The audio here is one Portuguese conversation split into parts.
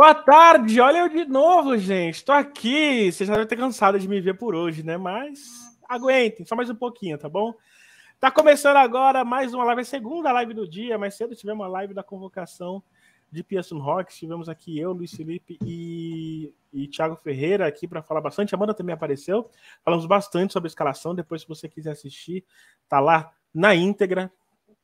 Boa tarde, olha eu de novo, gente. Estou aqui. Vocês já devem ter cansado de me ver por hoje, né? Mas aguentem, só mais um pouquinho, tá bom? Tá começando agora mais uma live, a segunda live do dia. Mais cedo tivemos uma live da convocação de Pearson Rocks. Tivemos aqui eu, Luiz Felipe e, e Thiago Ferreira aqui para falar bastante. A Amanda também apareceu. Falamos bastante sobre a escalação. Depois, se você quiser assistir, tá lá na íntegra.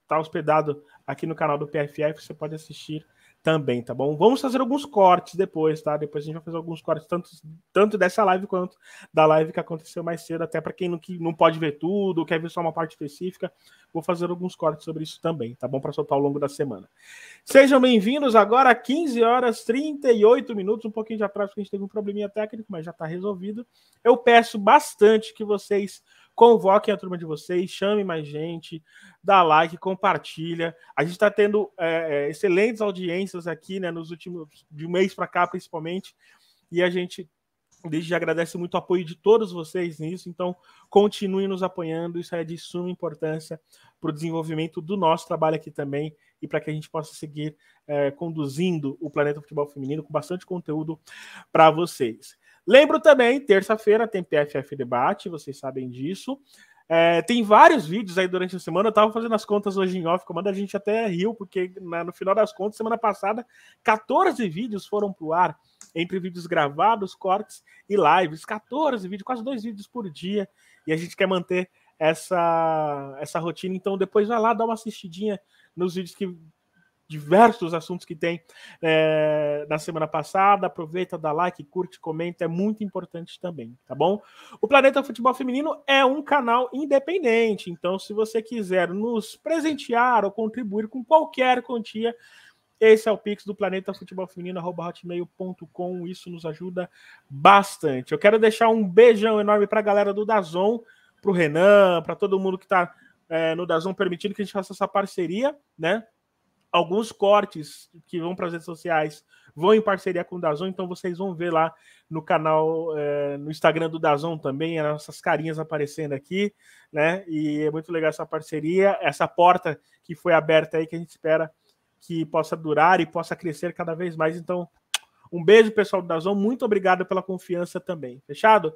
Tá hospedado aqui no canal do PFF. Você pode assistir também, tá bom? Vamos fazer alguns cortes depois, tá? Depois a gente vai fazer alguns cortes, tanto, tanto dessa live quanto da live que aconteceu mais cedo, até para quem não, que não pode ver tudo, quer ver só uma parte específica, vou fazer alguns cortes sobre isso também, tá bom? Para soltar ao longo da semana. Sejam bem-vindos agora a 15 horas 38 minutos, um pouquinho de atraso, porque a gente teve um probleminha técnico, mas já está resolvido. Eu peço bastante que vocês Convoquem a turma de vocês, chame mais gente, dá like, compartilha. A gente está tendo é, é, excelentes audiências aqui, né, nos últimos de um mês para cá, principalmente. E a gente desde já agradece muito o apoio de todos vocês nisso. Então, continuem nos apoiando. Isso é de suma importância para o desenvolvimento do nosso trabalho aqui também e para que a gente possa seguir é, conduzindo o Planeta Futebol Feminino com bastante conteúdo para vocês. Lembro também, terça-feira tem PFF Debate, vocês sabem disso. É, tem vários vídeos aí durante a semana. Eu tava fazendo as contas hoje em off, comando a gente até riu, porque na, no final das contas, semana passada, 14 vídeos foram pro ar, entre vídeos gravados, cortes e lives. 14 vídeos, quase dois vídeos por dia. E a gente quer manter essa, essa rotina. Então, depois vai lá, dá uma assistidinha nos vídeos que diversos assuntos que tem é, na semana passada. Aproveita, dá like, curte, comenta, é muito importante também, tá bom? O Planeta Futebol Feminino é um canal independente, então se você quiser nos presentear ou contribuir com qualquer quantia, esse é o Pix do Planeta Futebol Feminino, hotmail.com. Isso nos ajuda bastante. Eu quero deixar um beijão enorme para a galera do Dazon, para o Renan, para todo mundo que está é, no Dazon, permitindo que a gente faça essa parceria, né? Alguns cortes que vão para as redes sociais vão em parceria com o Dazon, então vocês vão ver lá no canal, é, no Instagram do Dazon também, as nossas carinhas aparecendo aqui, né? E é muito legal essa parceria, essa porta que foi aberta aí, que a gente espera que possa durar e possa crescer cada vez mais. Então, um beijo, pessoal do Dazon, muito obrigado pela confiança também. Fechado?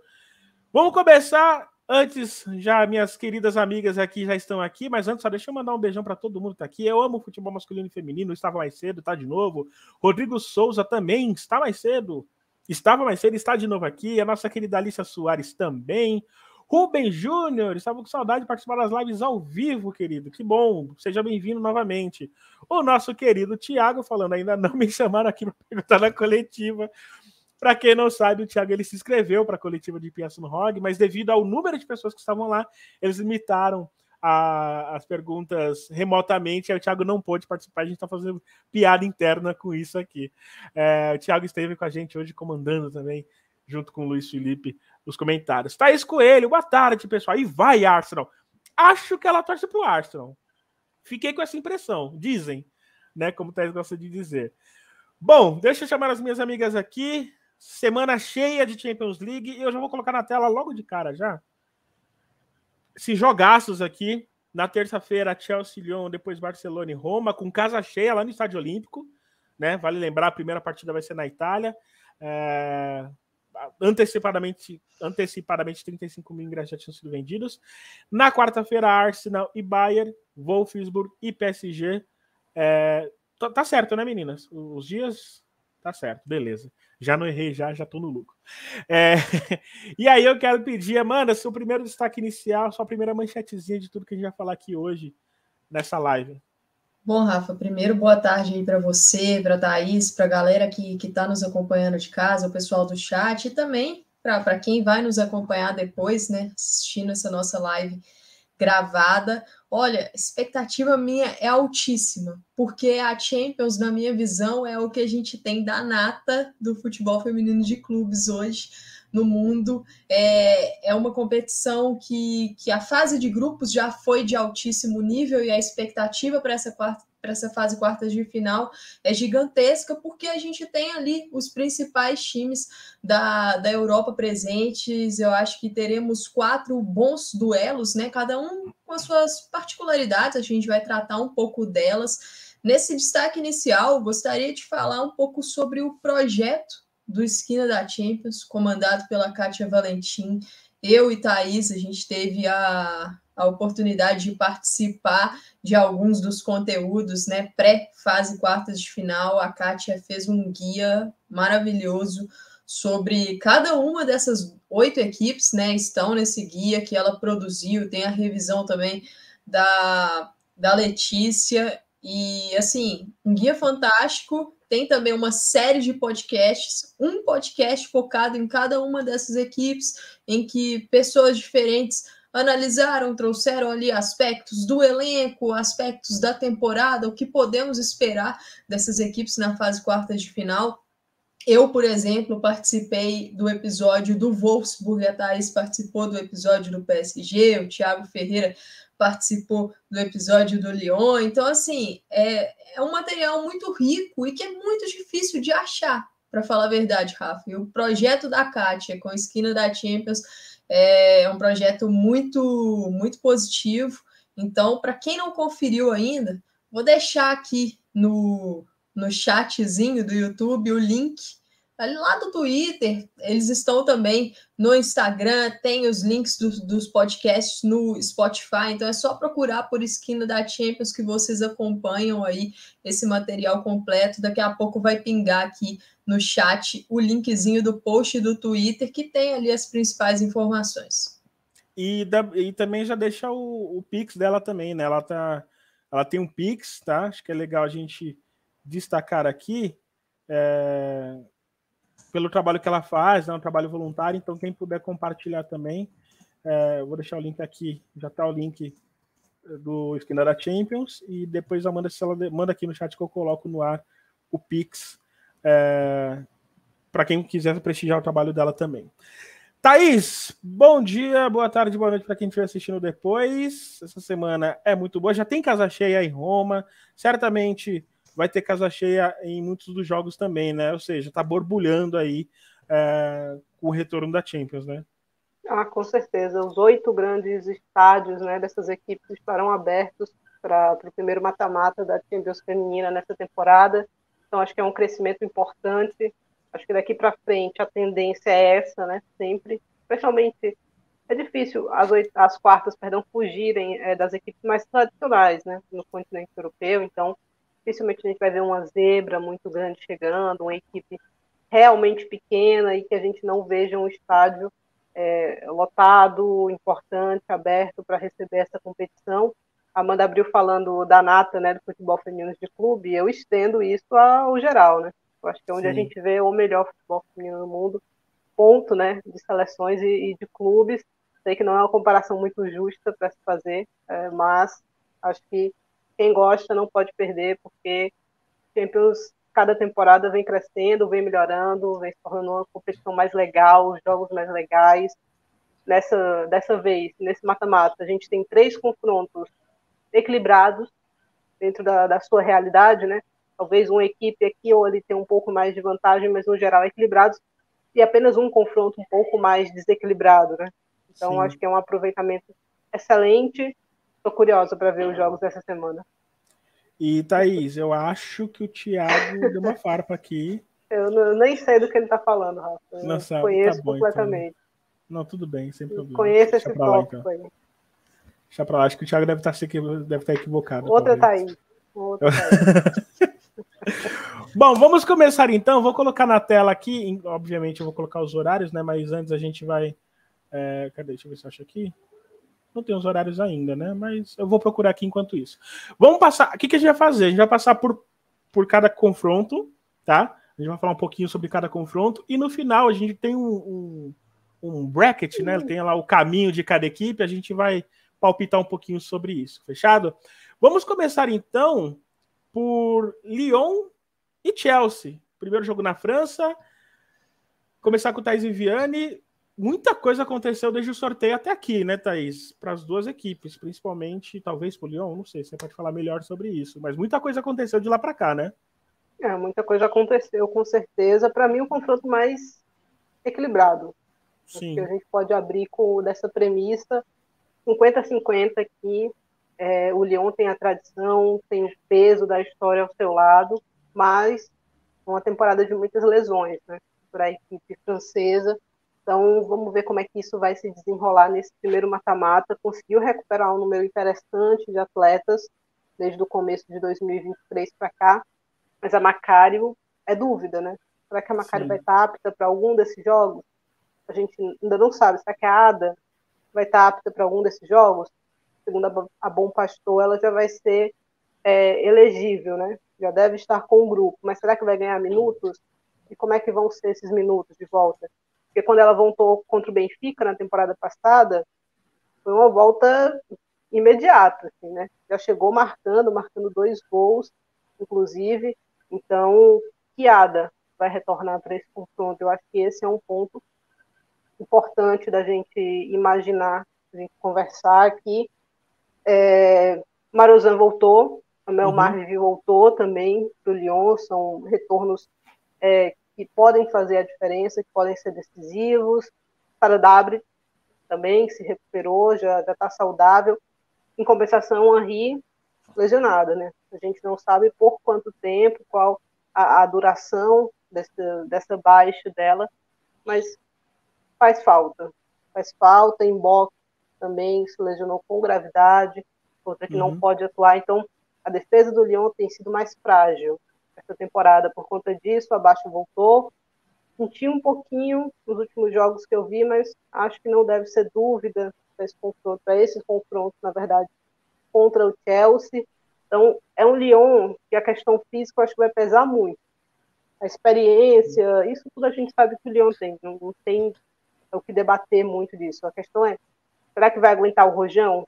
Vamos começar Antes, já minhas queridas amigas aqui já estão aqui, mas antes só deixa eu mandar um beijão para todo mundo que tá aqui. Eu amo futebol masculino e feminino, estava mais cedo, tá de novo. Rodrigo Souza também está mais cedo. Estava mais cedo, está de novo aqui. A nossa querida Alicia Soares também. Rubem Júnior, estava com saudade de participar das lives ao vivo, querido. Que bom, seja bem-vindo novamente. O nosso querido Tiago falando, ainda não me chamaram aqui para perguntar na coletiva. Para quem não sabe, o Thiago ele se inscreveu para a coletiva de Piaço no Rog, mas devido ao número de pessoas que estavam lá, eles limitaram a, as perguntas remotamente, aí o Thiago não pôde participar, a gente está fazendo piada interna com isso aqui. É, o Thiago esteve com a gente hoje comandando também, junto com o Luiz Felipe, os comentários. Thaís Coelho, boa tarde, pessoal. E vai, Arsenal. Acho que ela torce para o Arsenal. Fiquei com essa impressão, dizem, né? Como o Thaís gosta de dizer. Bom, deixa eu chamar as minhas amigas aqui. Semana cheia de Champions League. E eu já vou colocar na tela logo de cara já. Esses jogaços aqui. Na terça-feira, Chelsea, Lyon, depois Barcelona e Roma, com casa cheia lá no Estádio Olímpico. Né? Vale lembrar, a primeira partida vai ser na Itália. É... Antecipadamente, antecipadamente 35 mil ingressos já tinham sido vendidos. Na quarta-feira, Arsenal e Bayern, Wolfsburg e PSG. É... Tá, tá certo, né, meninas? Os dias. Tá certo, beleza. Já não errei, já, já tô no lucro. É... e aí eu quero pedir, Amanda, seu primeiro destaque inicial, sua primeira manchetezinha de tudo que a gente vai falar aqui hoje nessa live. Bom, Rafa, primeiro boa tarde aí para você, para a Thaís, para a galera que está nos acompanhando de casa, o pessoal do chat e também para quem vai nos acompanhar depois, né, assistindo essa nossa live gravada. Olha, expectativa minha é altíssima, porque a Champions, na minha visão, é o que a gente tem da nata do futebol feminino de clubes hoje no mundo. É, é uma competição que, que a fase de grupos já foi de altíssimo nível e a expectativa para essa quarta para essa fase quartas de final é gigantesca, porque a gente tem ali os principais times da, da Europa presentes. Eu acho que teremos quatro bons duelos, né? Cada um com as suas particularidades, a gente vai tratar um pouco delas. Nesse destaque inicial, gostaria de falar um pouco sobre o projeto do Esquina da Champions, comandado pela Kátia Valentim. Eu e Thaís, a gente teve a, a oportunidade de participar de alguns dos conteúdos, né? Pré-fase quartas de final. A Kátia fez um guia maravilhoso sobre cada uma dessas oito equipes, né? Estão nesse guia que ela produziu, tem a revisão também da, da Letícia. E assim, um guia fantástico. Tem também uma série de podcasts, um podcast focado em cada uma dessas equipes, em que pessoas diferentes analisaram, trouxeram ali aspectos do elenco, aspectos da temporada, o que podemos esperar dessas equipes na fase quartas de final. Eu, por exemplo, participei do episódio do Wolfsburg, a Thaís participou do episódio do PSG, o Thiago Ferreira participou do episódio do Lyon. Então, assim, é, é um material muito rico e que é muito difícil de achar, para falar a verdade, Rafa. E o projeto da Kátia com a Esquina da Champions é um projeto muito, muito positivo. Então, para quem não conferiu ainda, vou deixar aqui no, no chatzinho do YouTube o link lá do Twitter, eles estão também no Instagram, tem os links do, dos podcasts no Spotify, então é só procurar por Esquina da Champions que vocês acompanham aí esse material completo. Daqui a pouco vai pingar aqui no chat o linkzinho do post do Twitter que tem ali as principais informações. E, da, e também já deixa o, o Pix dela também, né? Ela, tá, ela tem um Pix, tá? Acho que é legal a gente destacar aqui. É, pelo trabalho que ela faz, é um trabalho voluntário, então quem puder compartilhar também, é, vou deixar o link aqui, já está o link do Esquina da Champions, e depois a Amanda, se ela manda aqui no chat que eu coloco no ar o Pix, é, para quem quiser prestigiar o trabalho dela também. Thaís, bom dia, boa tarde, boa noite para quem estiver assistindo depois. Essa semana é muito boa, já tem casa cheia em Roma, certamente vai ter casa cheia em muitos dos jogos também, né? Ou seja, tá borbulhando aí é, o retorno da Champions, né? Ah, com certeza. Os oito grandes estádios né, dessas equipes estarão abertos para o primeiro mata-mata da Champions Feminina nessa temporada. Então, acho que é um crescimento importante. Acho que daqui para frente a tendência é essa, né? Sempre. Especialmente, é difícil as, oito, as quartas, perdão, fugirem é, das equipes mais tradicionais, né? No continente europeu. Então, dificilmente a gente vai ver uma zebra muito grande chegando, uma equipe realmente pequena e que a gente não veja um estádio é, lotado, importante, aberto para receber essa competição. Amanda abriu falando da nata, né, do futebol feminino de clube, eu estendo isso ao geral, né? Eu acho que é onde Sim. a gente vê o melhor futebol feminino no mundo, ponto, né, de seleções e, e de clubes. Sei que não é uma comparação muito justa para se fazer, é, mas acho que quem gosta não pode perder, porque Champions, cada temporada vem crescendo, vem melhorando, vem se tornando uma competição mais legal, os jogos mais legais. Nessa, dessa vez, nesse mata-mata, a gente tem três confrontos equilibrados dentro da, da sua realidade, né? Talvez uma equipe aqui ou ali tenha um pouco mais de vantagem, mas no geral equilibrados, e apenas um confronto um pouco mais desequilibrado, né? Então, Sim. acho que é um aproveitamento excelente Tô curiosa para ver os jogos dessa semana. E Thaís, eu acho que o Thiago deu uma farpa aqui. Eu não, nem sei do que ele tá falando, Rafa. Eu não sabe, conheço tá bom, então. completamente. Então. Não, tudo bem, sem problema. Conheço esse tópico então. aí. Deixa pra lá, acho que o Thiago deve estar, deve estar equivocado. Outra Thaís. Outra Thaís. Bom, vamos começar então. Vou colocar na tela aqui, obviamente eu vou colocar os horários, né? Mas antes a gente vai. É, cadê? Deixa eu ver se eu acho aqui. Não tem os horários ainda, né? Mas eu vou procurar aqui enquanto isso. Vamos passar. O que, que a gente vai fazer? A gente vai passar por, por cada confronto, tá? A gente vai falar um pouquinho sobre cada confronto. E no final a gente tem um, um, um bracket, né? Tem lá o caminho de cada equipe. A gente vai palpitar um pouquinho sobre isso. Fechado? Vamos começar então por Lyon e Chelsea. Primeiro jogo na França. Começar com o Thais Viviane muita coisa aconteceu desde o sorteio até aqui, né, Thaís? Para as duas equipes, principalmente, talvez para o Lyon, não sei, você pode falar melhor sobre isso, mas muita coisa aconteceu de lá para cá, né? É, muita coisa aconteceu, com certeza. Para mim, um confronto mais equilibrado. Sim. Que a gente pode abrir com dessa premissa 50-50 aqui. É, o Lyon tem a tradição, tem o peso da história ao seu lado, mas uma temporada de muitas lesões, né, para a equipe francesa. Então, vamos ver como é que isso vai se desenrolar nesse primeiro mata-mata. Conseguiu recuperar um número interessante de atletas desde o começo de 2023 para cá, mas a Macário é dúvida, né? Será que a Macário Sim. vai estar apta para algum desses jogos? A gente ainda não sabe. Será que a Ada vai estar apta para algum desses jogos? Segundo a Bom Pastor, ela já vai ser é, elegível, né? Já deve estar com o grupo. Mas será que vai ganhar minutos? E como é que vão ser esses minutos de volta? Porque quando ela voltou contra o Benfica na temporada passada, foi uma volta imediata, assim, né? Já chegou marcando, marcando dois gols, inclusive. Então, Kiada vai retornar para esse confronto. Eu acho que esse é um ponto importante da gente imaginar, da gente conversar aqui. É, Marozan voltou, a Mel uhum. voltou também para o Lyon, são retornos é, que podem fazer a diferença, que podem ser decisivos. Para Dabre também se recuperou, já está saudável. Em compensação, Henri lesionada, né? A gente não sabe por quanto tempo, qual a, a duração dessa, dessa baixa dela, mas faz falta. Faz falta, em boxe também se lesionou com gravidade, outra que uhum. não pode atuar, então a defesa do Lyon tem sido mais frágil essa temporada por conta disso. Abaixo voltou. Senti um pouquinho nos últimos jogos que eu vi, mas acho que não deve ser dúvida para esse confronto, para esses confrontos, na verdade, contra o Chelsea. Então, é um Lyon que a questão física eu acho que vai pesar muito. A experiência, isso tudo a gente sabe que o Lyon tem, não, não tem o que debater muito disso. A questão é, será que vai aguentar o rojão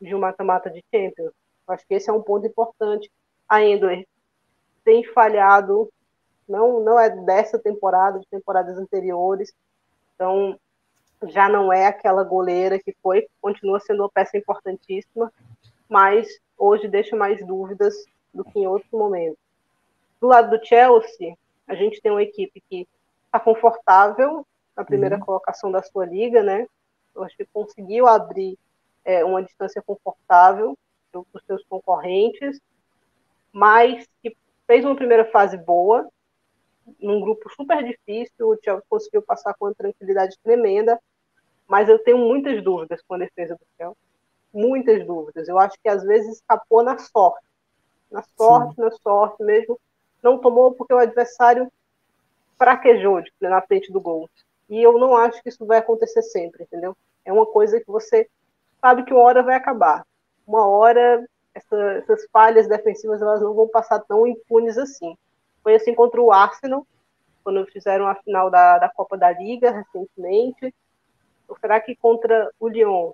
de um mata-mata de Champions? Eu acho que esse é um ponto importante. A Endler tem falhado, não, não é dessa temporada, de temporadas anteriores, então já não é aquela goleira que foi, continua sendo uma peça importantíssima, mas hoje deixa mais dúvidas do que em outros momentos. Do lado do Chelsea, a gente tem uma equipe que está confortável na primeira uhum. colocação da sua liga, né? Eu acho que conseguiu abrir é, uma distância confortável para os seus concorrentes, mas que fez uma primeira fase boa, num grupo super difícil, o Chelsea conseguiu passar com uma tranquilidade tremenda, mas eu tenho muitas dúvidas com a defesa do Chelsea, muitas dúvidas. Eu acho que às vezes escapou na sorte, na sorte, Sim. na sorte mesmo, não tomou porque o adversário fraquejou na frente do gol. E eu não acho que isso vai acontecer sempre, entendeu? É uma coisa que você sabe que uma hora vai acabar. Uma hora essa, essas falhas defensivas elas não vão passar tão impunes assim. Foi assim contra o Arsenal, quando fizeram a final da, da Copa da Liga recentemente. Ou será que contra o Lyon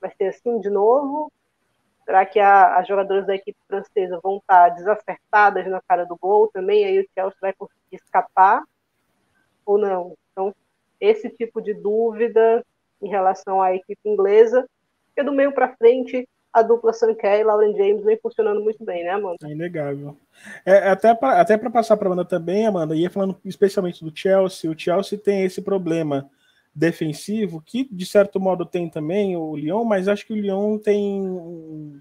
vai ser assim de novo? Será que a, as jogadoras da equipe francesa vão estar desacertadas na cara do gol também? Aí o Chelsea vai conseguir escapar ou não? Então, esse tipo de dúvida em relação à equipe inglesa, porque do meio para frente a dupla Sankey e Lauren James vem funcionando muito bem, né, Amanda? É inegável. É, até para até passar para Amanda também, Amanda, ia falando especialmente do Chelsea, o Chelsea tem esse problema defensivo, que de certo modo tem também o Lyon, mas acho que o Lyon tem um,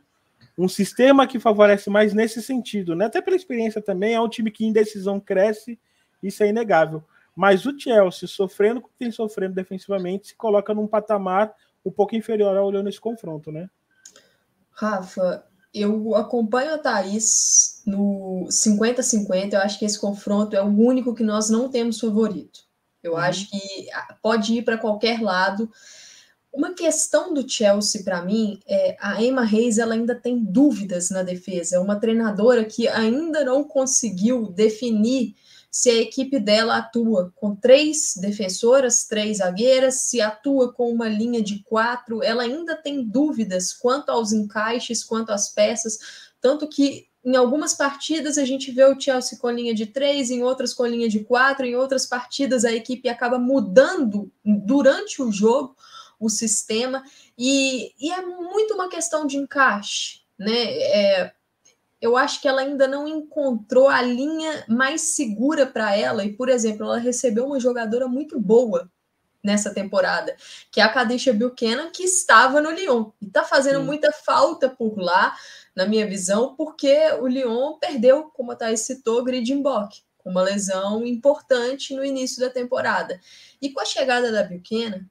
um sistema que favorece mais nesse sentido, né? Até pela experiência também, é um time que em decisão cresce, isso é inegável. Mas o Chelsea, sofrendo o que tem sofrendo defensivamente, se coloca num patamar um pouco inferior ao Lyon nesse confronto, né? Rafa, eu acompanho a Thaís no 50-50. Eu acho que esse confronto é o único que nós não temos favorito. Eu uhum. acho que ah, pode ir para qualquer lado. Uma questão do Chelsea para mim é a Emma Reis ela ainda tem dúvidas na defesa. É uma treinadora que ainda não conseguiu definir se a equipe dela atua com três defensoras, três zagueiras, se atua com uma linha de quatro, ela ainda tem dúvidas quanto aos encaixes, quanto às peças, tanto que em algumas partidas a gente vê o Chelsea com linha de três, em outras com linha de quatro, em outras partidas a equipe acaba mudando durante o jogo o sistema, e, e é muito uma questão de encaixe, né? É, eu acho que ela ainda não encontrou a linha mais segura para ela. E, por exemplo, ela recebeu uma jogadora muito boa nessa temporada, que é a Kadisha Buchanan, que estava no Lyon e está fazendo Sim. muita falta por lá, na minha visão, porque o Lyon perdeu, como a Thaís citou, Gridimbock, com uma lesão importante no início da temporada. E com a chegada da Buchanan,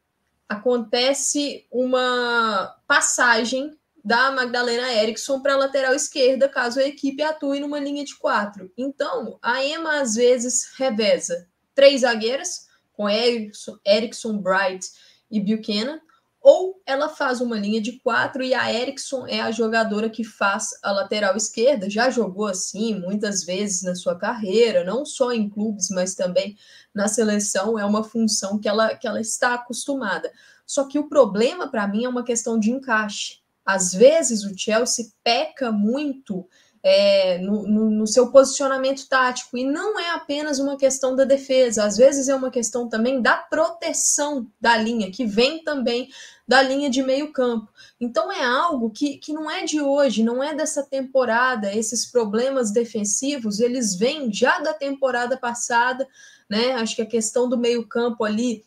acontece uma passagem da Magdalena Erickson para a lateral esquerda, caso a equipe atue numa linha de quatro. Então, a Emma às vezes reveza três zagueiras, com Erickson, Erickson Bright e Buchanan, ou ela faz uma linha de quatro e a Erickson é a jogadora que faz a lateral esquerda. Já jogou assim muitas vezes na sua carreira, não só em clubes, mas também na seleção. É uma função que ela, que ela está acostumada. Só que o problema para mim é uma questão de encaixe. Às vezes o Chelsea peca muito é, no, no, no, seu posicionamento tático. E não é apenas uma questão da defesa, às vezes é uma questão também da proteção da linha, que vem também da linha de meio campo. Então é algo que, que não é de hoje, não é dessa temporada. Esses problemas defensivos, eles vêm já da temporada passada, né? Acho que a questão do meio campo ali,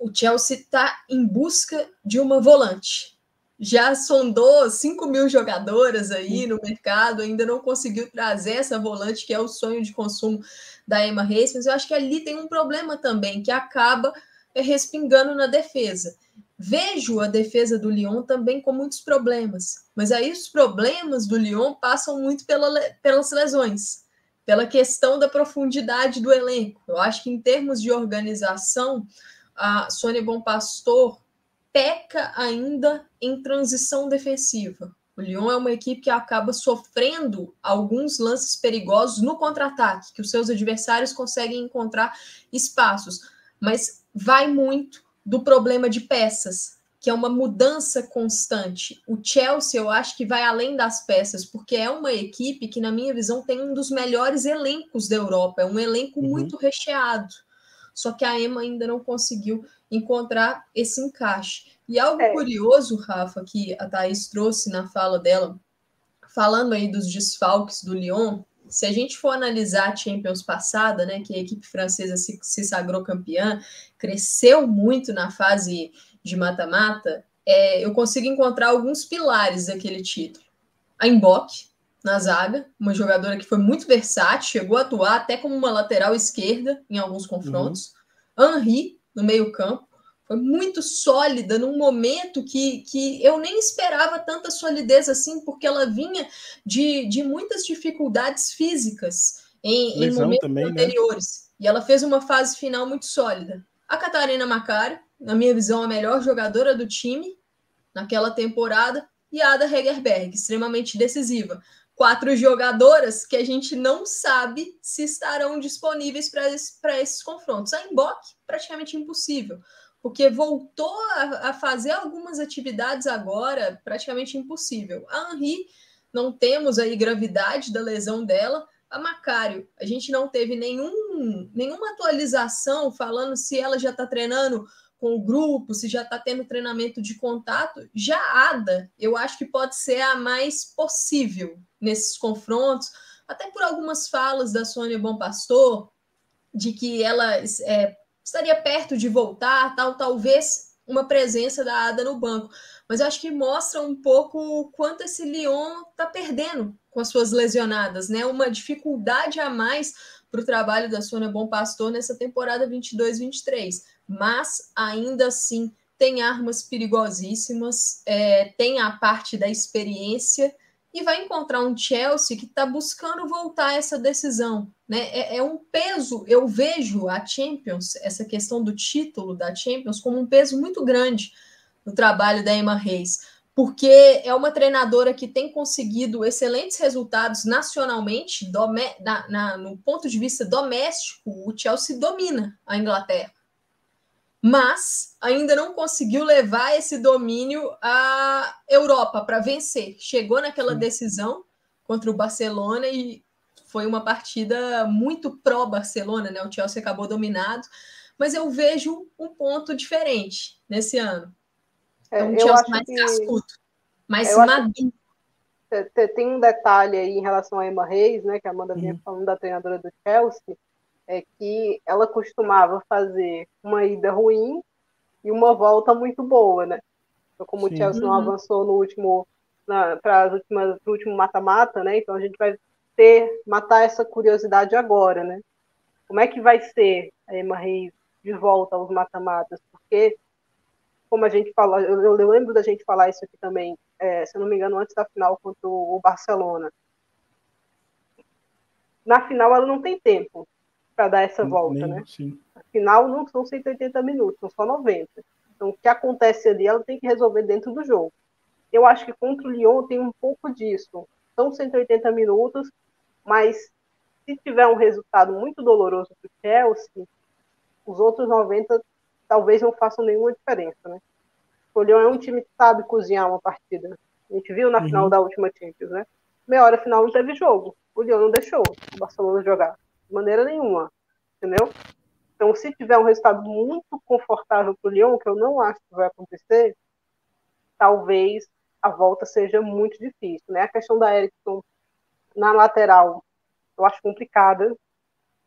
o Chelsea está em busca de uma volante já sondou 5 mil jogadoras aí no mercado, ainda não conseguiu trazer essa volante que é o sonho de consumo da Emma Reis, mas eu acho que ali tem um problema também que acaba respingando na defesa. Vejo a defesa do Lyon também com muitos problemas, mas aí os problemas do Lyon passam muito pela, pelas lesões, pela questão da profundidade do elenco. Eu acho que em termos de organização, a Sônia Bom Pastor peca ainda em transição defensiva. O Lyon é uma equipe que acaba sofrendo alguns lances perigosos no contra-ataque, que os seus adversários conseguem encontrar espaços, mas vai muito do problema de peças, que é uma mudança constante. O Chelsea, eu acho que vai além das peças, porque é uma equipe que, na minha visão, tem um dos melhores elencos da Europa, é um elenco uhum. muito recheado. Só que a Emma ainda não conseguiu encontrar esse encaixe. E algo é. curioso, Rafa, que a Thaís trouxe na fala dela, falando aí dos desfalques do Lyon, se a gente for analisar a Champions passada, né, que a equipe francesa se, se sagrou campeã, cresceu muito na fase de mata-mata, é, eu consigo encontrar alguns pilares daquele título. A Mbok, na zaga, uma jogadora que foi muito versátil, chegou a atuar até como uma lateral esquerda em alguns confrontos. Uhum. Henri, no meio-campo. Foi muito sólida num momento que, que eu nem esperava tanta solidez assim, porque ela vinha de, de muitas dificuldades físicas em, em momentos também, né? anteriores. Né? E ela fez uma fase final muito sólida. A Catarina Macari, na minha visão, a melhor jogadora do time naquela temporada, e a Ada Hegerberg, extremamente decisiva quatro jogadoras que a gente não sabe se estarão disponíveis para esses confrontos. A Embok, praticamente impossível, porque voltou a, a, fazer algumas atividades agora, praticamente impossível. A Henri, não temos aí gravidade da lesão dela. A Macário, a gente não teve nenhum, nenhuma atualização falando se ela já está treinando com o grupo, se já está tendo treinamento de contato, já a Ada, eu acho que pode ser a mais possível nesses confrontos, até por algumas falas da Sônia Bom Pastor, de que ela é, estaria perto de voltar, tal, talvez uma presença da Ada no banco. Mas eu acho que mostra um pouco o quanto esse Lyon está perdendo com as suas lesionadas, né? Uma dificuldade a mais para o trabalho da Sônia Bom Pastor nessa temporada 22-23 mas ainda assim tem armas perigosíssimas, é, tem a parte da experiência e vai encontrar um Chelsea que está buscando voltar essa decisão. Né? É, é, um peso, eu vejo a Champions, essa questão do título da Champions, como um peso muito grande no trabalho da Emma Reis, porque é uma treinadora que tem conseguido excelentes resultados nacionalmente, na, na, no ponto de vista doméstico, o Chelsea domina a Inglaterra mas ainda não conseguiu levar esse domínio à Europa para vencer. Chegou naquela decisão contra o Barcelona e foi uma partida muito pró-Barcelona, né? O Chelsea acabou dominado, mas eu vejo um ponto diferente nesse ano. É, um Chelsea mais que... cascudo, mais maduro. Tem um detalhe aí em relação a Emma Reis, né, que a Amanda vinha falando da treinadora do Chelsea, é que ela costumava fazer uma ida ruim e uma volta muito boa, né? Então, como Sim. o Chelsea não uhum. avançou no último para o último mata-mata, né? Então a gente vai ter matar essa curiosidade agora, né? Como é que vai ser a Emma Reis de volta aos mata-matas? Porque como a gente fala, eu, eu, lembro da gente falar isso aqui também, é, se eu não me engano, antes da final contra o Barcelona. Na final ela não tem tempo para dar essa volta, né? Sim. A final não são 180 minutos, são só 90. Então, o que acontece ali, ela tem que resolver dentro do jogo. Eu acho que contra o Lyon tem um pouco disso. São 180 minutos, mas se tiver um resultado muito doloroso para o Chelsea, os outros 90 talvez não façam nenhuma diferença, né? O Lyon é um time que sabe cozinhar uma partida. A gente viu na uhum. final da última Champions, né? Meia hora final não teve jogo. O Lyon não deixou o Barcelona jogar de maneira nenhuma, entendeu? Então, se tiver um resultado muito confortável para o Lyon, que eu não acho que vai acontecer, talvez a volta seja muito difícil, né? A questão da Erickson na lateral, eu acho complicada,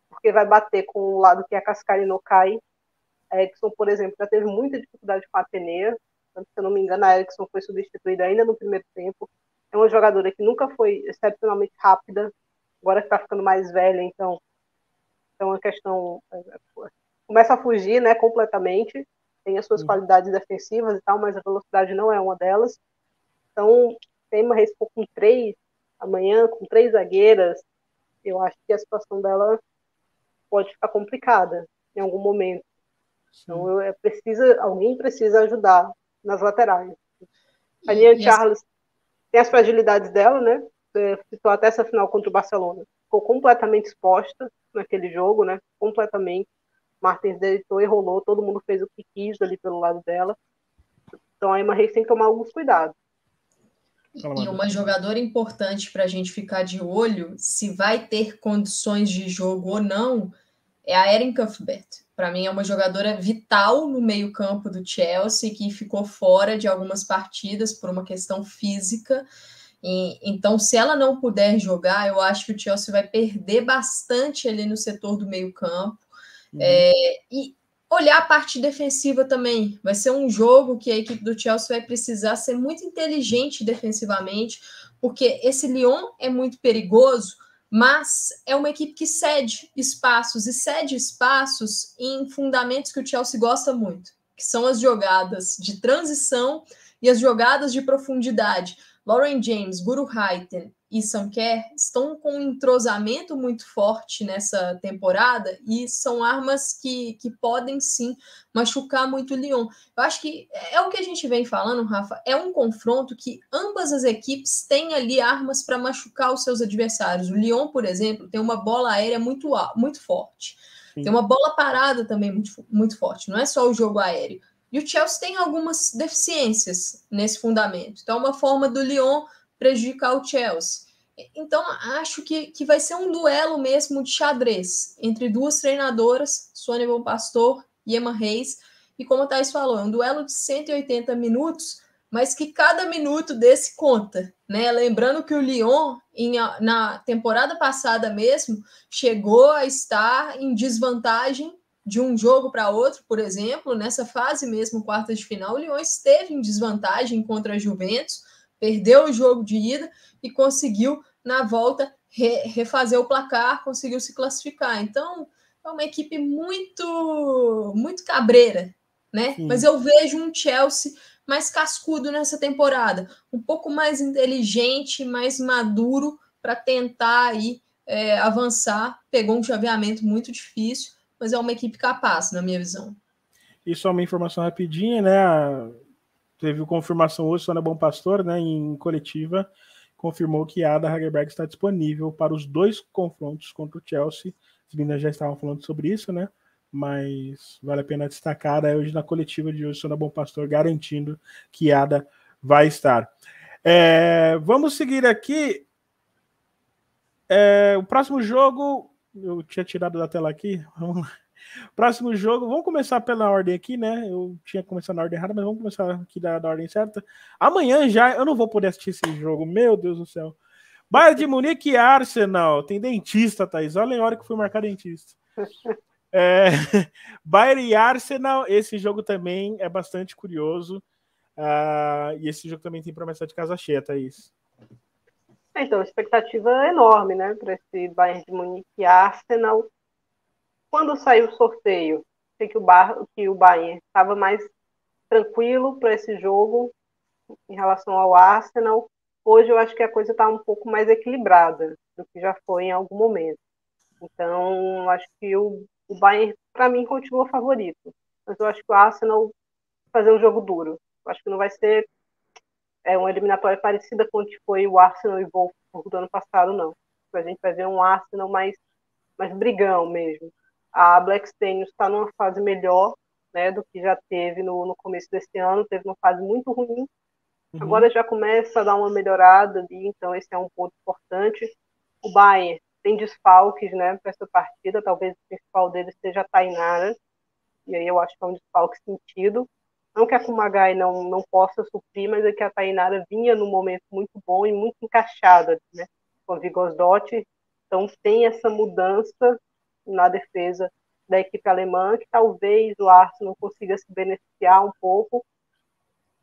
porque vai bater com o lado que a Cascari não cai. A Erickson, por exemplo, já teve muita dificuldade com a Atenea, se eu não me engano, a Erickson foi substituída ainda no primeiro tempo. É uma jogadora que nunca foi excepcionalmente rápida, agora que está ficando mais velha, então então a questão é, começa a fugir, né, completamente. Tem as suas uhum. qualidades defensivas e tal, mas a velocidade não é uma delas. Então tem uma resposta com três amanhã, com três zagueiras, eu acho que a situação dela pode ficar complicada em algum momento. Então eu, é, precisa, alguém precisa ajudar nas laterais. A Nian Charles tem as fragilidades dela, né? Citou até essa final contra o Barcelona. Ficou completamente exposta naquele jogo, né? Completamente. Martins deitou e rolou, todo mundo fez o que quis ali pelo lado dela. Então a Emma Reis tem que tomar alguns cuidados. E uma jogadora importante para a gente ficar de olho, se vai ter condições de jogo ou não, é a Erin Cuthbert. Para mim é uma jogadora vital no meio-campo do Chelsea, que ficou fora de algumas partidas por uma questão física. E, então, se ela não puder jogar, eu acho que o Chelsea vai perder bastante ali no setor do meio-campo. Uhum. É, e olhar a parte defensiva também. Vai ser um jogo que a equipe do Chelsea vai precisar ser muito inteligente defensivamente, porque esse Lyon é muito perigoso, mas é uma equipe que cede espaços e cede espaços em fundamentos que o Chelsea gosta muito, que são as jogadas de transição e as jogadas de profundidade. Lauren James, Guru Haiten e Sam Kerr estão com um entrosamento muito forte nessa temporada e são armas que, que podem sim machucar muito o Lyon. Eu acho que é o que a gente vem falando, Rafa, é um confronto que ambas as equipes têm ali armas para machucar os seus adversários. O Lyon, por exemplo, tem uma bola aérea muito, muito forte. Sim. Tem uma bola parada também muito, muito forte, não é só o jogo aéreo. E o Chelsea tem algumas deficiências nesse fundamento. Então, uma forma do Lyon prejudicar o Chelsea. Então, acho que, que vai ser um duelo mesmo de xadrez entre duas treinadoras, Sônia Bom Pastor e Emma Reis. E como a Thais falou, é um duelo de 180 minutos, mas que cada minuto desse conta. Né? Lembrando que o Lyon, em, na temporada passada mesmo, chegou a estar em desvantagem de um jogo para outro, por exemplo, nessa fase mesmo, quartas de final, o Lyon esteve em desvantagem contra a Juventus, perdeu o jogo de ida e conseguiu, na volta, re refazer o placar, conseguiu se classificar. Então, é uma equipe muito, muito cabreira, né? Sim. Mas eu vejo um Chelsea mais cascudo nessa temporada, um pouco mais inteligente, mais maduro para tentar aí é, avançar. Pegou um chaveamento muito difícil, mas é uma equipe capaz, na minha visão. E só uma informação rapidinha, né? Teve confirmação hoje, Sônia Bom Pastor, né, em coletiva, confirmou que a Ada Hagerberg está disponível para os dois confrontos contra o Chelsea. As meninas já estavam falando sobre isso, né? Mas vale a pena destacar né, hoje na coletiva de hoje, Sônia Bom Pastor garantindo que Ada vai estar. É, vamos seguir aqui. É, o próximo jogo eu tinha tirado da tela aqui. Vamos lá. Próximo jogo, vamos começar pela ordem aqui, né? Eu tinha começado na ordem errada, mas vamos começar aqui da, da ordem certa. Amanhã já eu não vou poder assistir esse jogo, meu Deus do céu. Bayern de Munique e Arsenal. Tem dentista, Thaís. Olha a hora que fui marcar dentista. É, Bayern e Arsenal, esse jogo também é bastante curioso. Uh, e esse jogo também tem promessa de casa cheia, Thaís. É, então, expectativa é enorme, né, para esse Bayern de Munique e Arsenal. Quando saiu o sorteio, sei que o, Bar, que o Bayern estava mais tranquilo para esse jogo em relação ao Arsenal. Hoje eu acho que a coisa está um pouco mais equilibrada do que já foi em algum momento. Então, acho que o, o Bayern, para mim, continua favorito. Mas eu acho que o Arsenal vai fazer um jogo duro. Eu acho que não vai ser é, uma eliminatória parecida com o que foi o Arsenal e Wolfsburg do ano passado, não. A gente vai ver um Arsenal mais, mais brigão mesmo. A Black Stenius está numa fase melhor né, do que já teve no, no começo desse ano, teve uma fase muito ruim, uhum. agora já começa a dar uma melhorada ali, então esse é um ponto importante. O Bayern tem desfalques né, para essa partida, talvez o principal dele seja a Tainara, e aí eu acho que é um desfalque sentido. Não que a Kumagai não, não possa suprir, mas é que a Tainara vinha num momento muito bom e muito encaixada né, com a Vigosdotti, então tem essa mudança na defesa da equipe alemã, que talvez o Arsenal consiga se beneficiar um pouco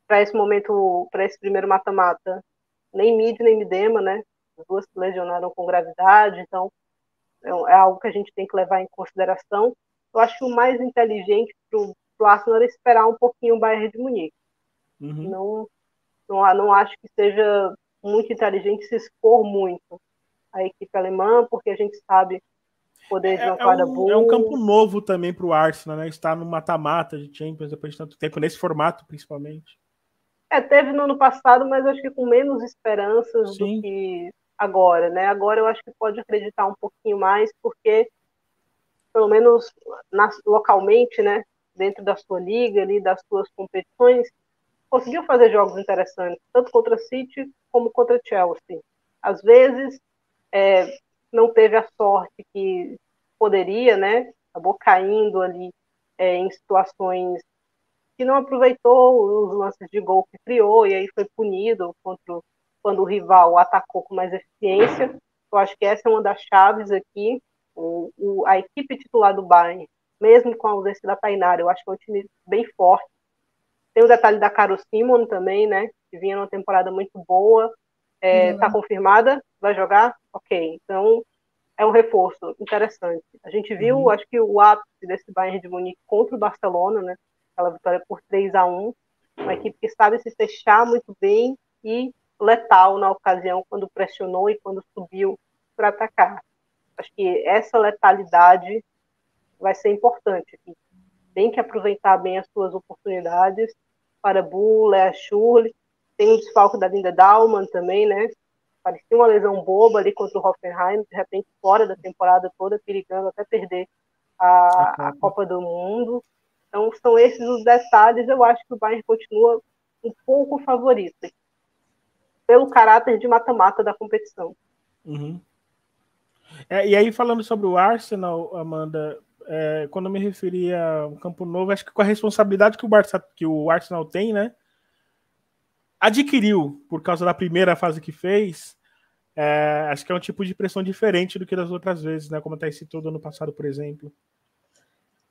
para esse momento, para esse primeiro mata-mata. Nem Mid, nem Midema, né? As duas se lesionaram com gravidade, então é, é algo que a gente tem que levar em consideração. Eu acho mais inteligente para o Arsenal é esperar um pouquinho o Bayern de Munique. Uhum. Não, não, não acho que seja muito inteligente se expor muito a equipe alemã, porque a gente sabe poder é, é, um, é um campo novo também para o Arsenal, né? Estar no mata-mata de Champions depois de tanto tempo, nesse formato principalmente. É, teve no ano passado, mas acho que com menos esperanças Sim. do que agora, né? Agora eu acho que pode acreditar um pouquinho mais, porque pelo menos na, localmente, né? Dentro da sua liga, ali, das suas competições, conseguiu fazer jogos interessantes, tanto contra City como contra Chelsea. Às vezes, é, não teve a sorte que poderia, né? Acabou caindo ali é, em situações que não aproveitou os lances de gol que criou e aí foi punido contra quando o rival atacou com mais eficiência. Eu acho que essa é uma das chaves aqui. O, o, a equipe titular do Bayern, mesmo com a ausência da Tainara, eu acho que é um time bem forte. Tem o detalhe da Caro Simon também, né? Que vinha numa temporada muito boa. Está é, uhum. Tá confirmada? Vai jogar? Ok. Então, é um reforço interessante. A gente viu, uhum. acho que o ápice desse Bayern de Munique contra o Barcelona, né? Aquela vitória por 3 a 1 uma equipe que sabe se fechar muito bem e letal na ocasião, quando pressionou e quando subiu para atacar. Acho que essa letalidade vai ser importante. Tem que aproveitar bem as suas oportunidades. Para Bu, Lea Schurle, tem o desfalque da Linda Dalman também, né? Parecia uma lesão boba ali contra o Hoffenheim, de repente fora da temporada toda, perigando até perder a, a Copa do Mundo. Então, são esses os detalhes. Eu acho que o Bayern continua um pouco favorito, pelo caráter de mata-mata da competição. Uhum. É, e aí, falando sobre o Arsenal, Amanda, é, quando eu me referia ao Campo Novo, acho que com a responsabilidade que o, Barça, que o Arsenal tem, né? Adquiriu por causa da primeira fase que fez, é, acho que é um tipo de pressão diferente do que das outras vezes, né? Como até citou do ano passado, por exemplo.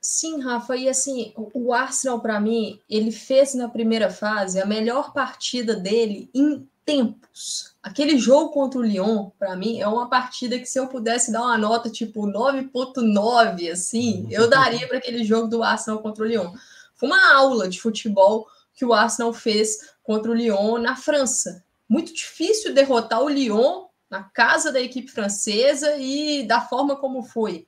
Sim, Rafa, e assim, o Arsenal, para mim, ele fez na primeira fase a melhor partida dele em tempos. Aquele jogo contra o Lyon, para mim, é uma partida que se eu pudesse dar uma nota tipo 9.9, assim, eu daria para aquele jogo do Arsenal contra o Lyon. Foi uma aula de futebol que o Arsenal fez contra o Lyon na França. Muito difícil derrotar o Lyon na casa da equipe francesa e da forma como foi.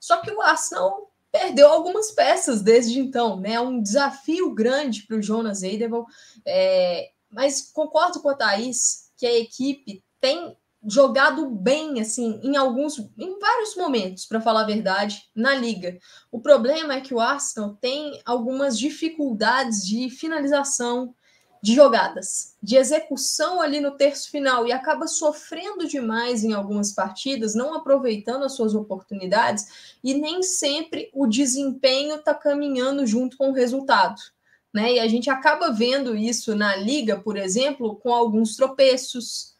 Só que o Arsenal perdeu algumas peças desde então, né? É um desafio grande para o Jonas Eidevall, é, mas concordo com a Thaís que a equipe tem jogado bem, assim, em alguns, em vários momentos, para falar a verdade, na liga. O problema é que o Arsenal tem algumas dificuldades de finalização, de jogadas, de execução ali no terço final e acaba sofrendo demais em algumas partidas, não aproveitando as suas oportunidades e nem sempre o desempenho está caminhando junto com o resultado. Né? E a gente acaba vendo isso na liga, por exemplo, com alguns tropeços.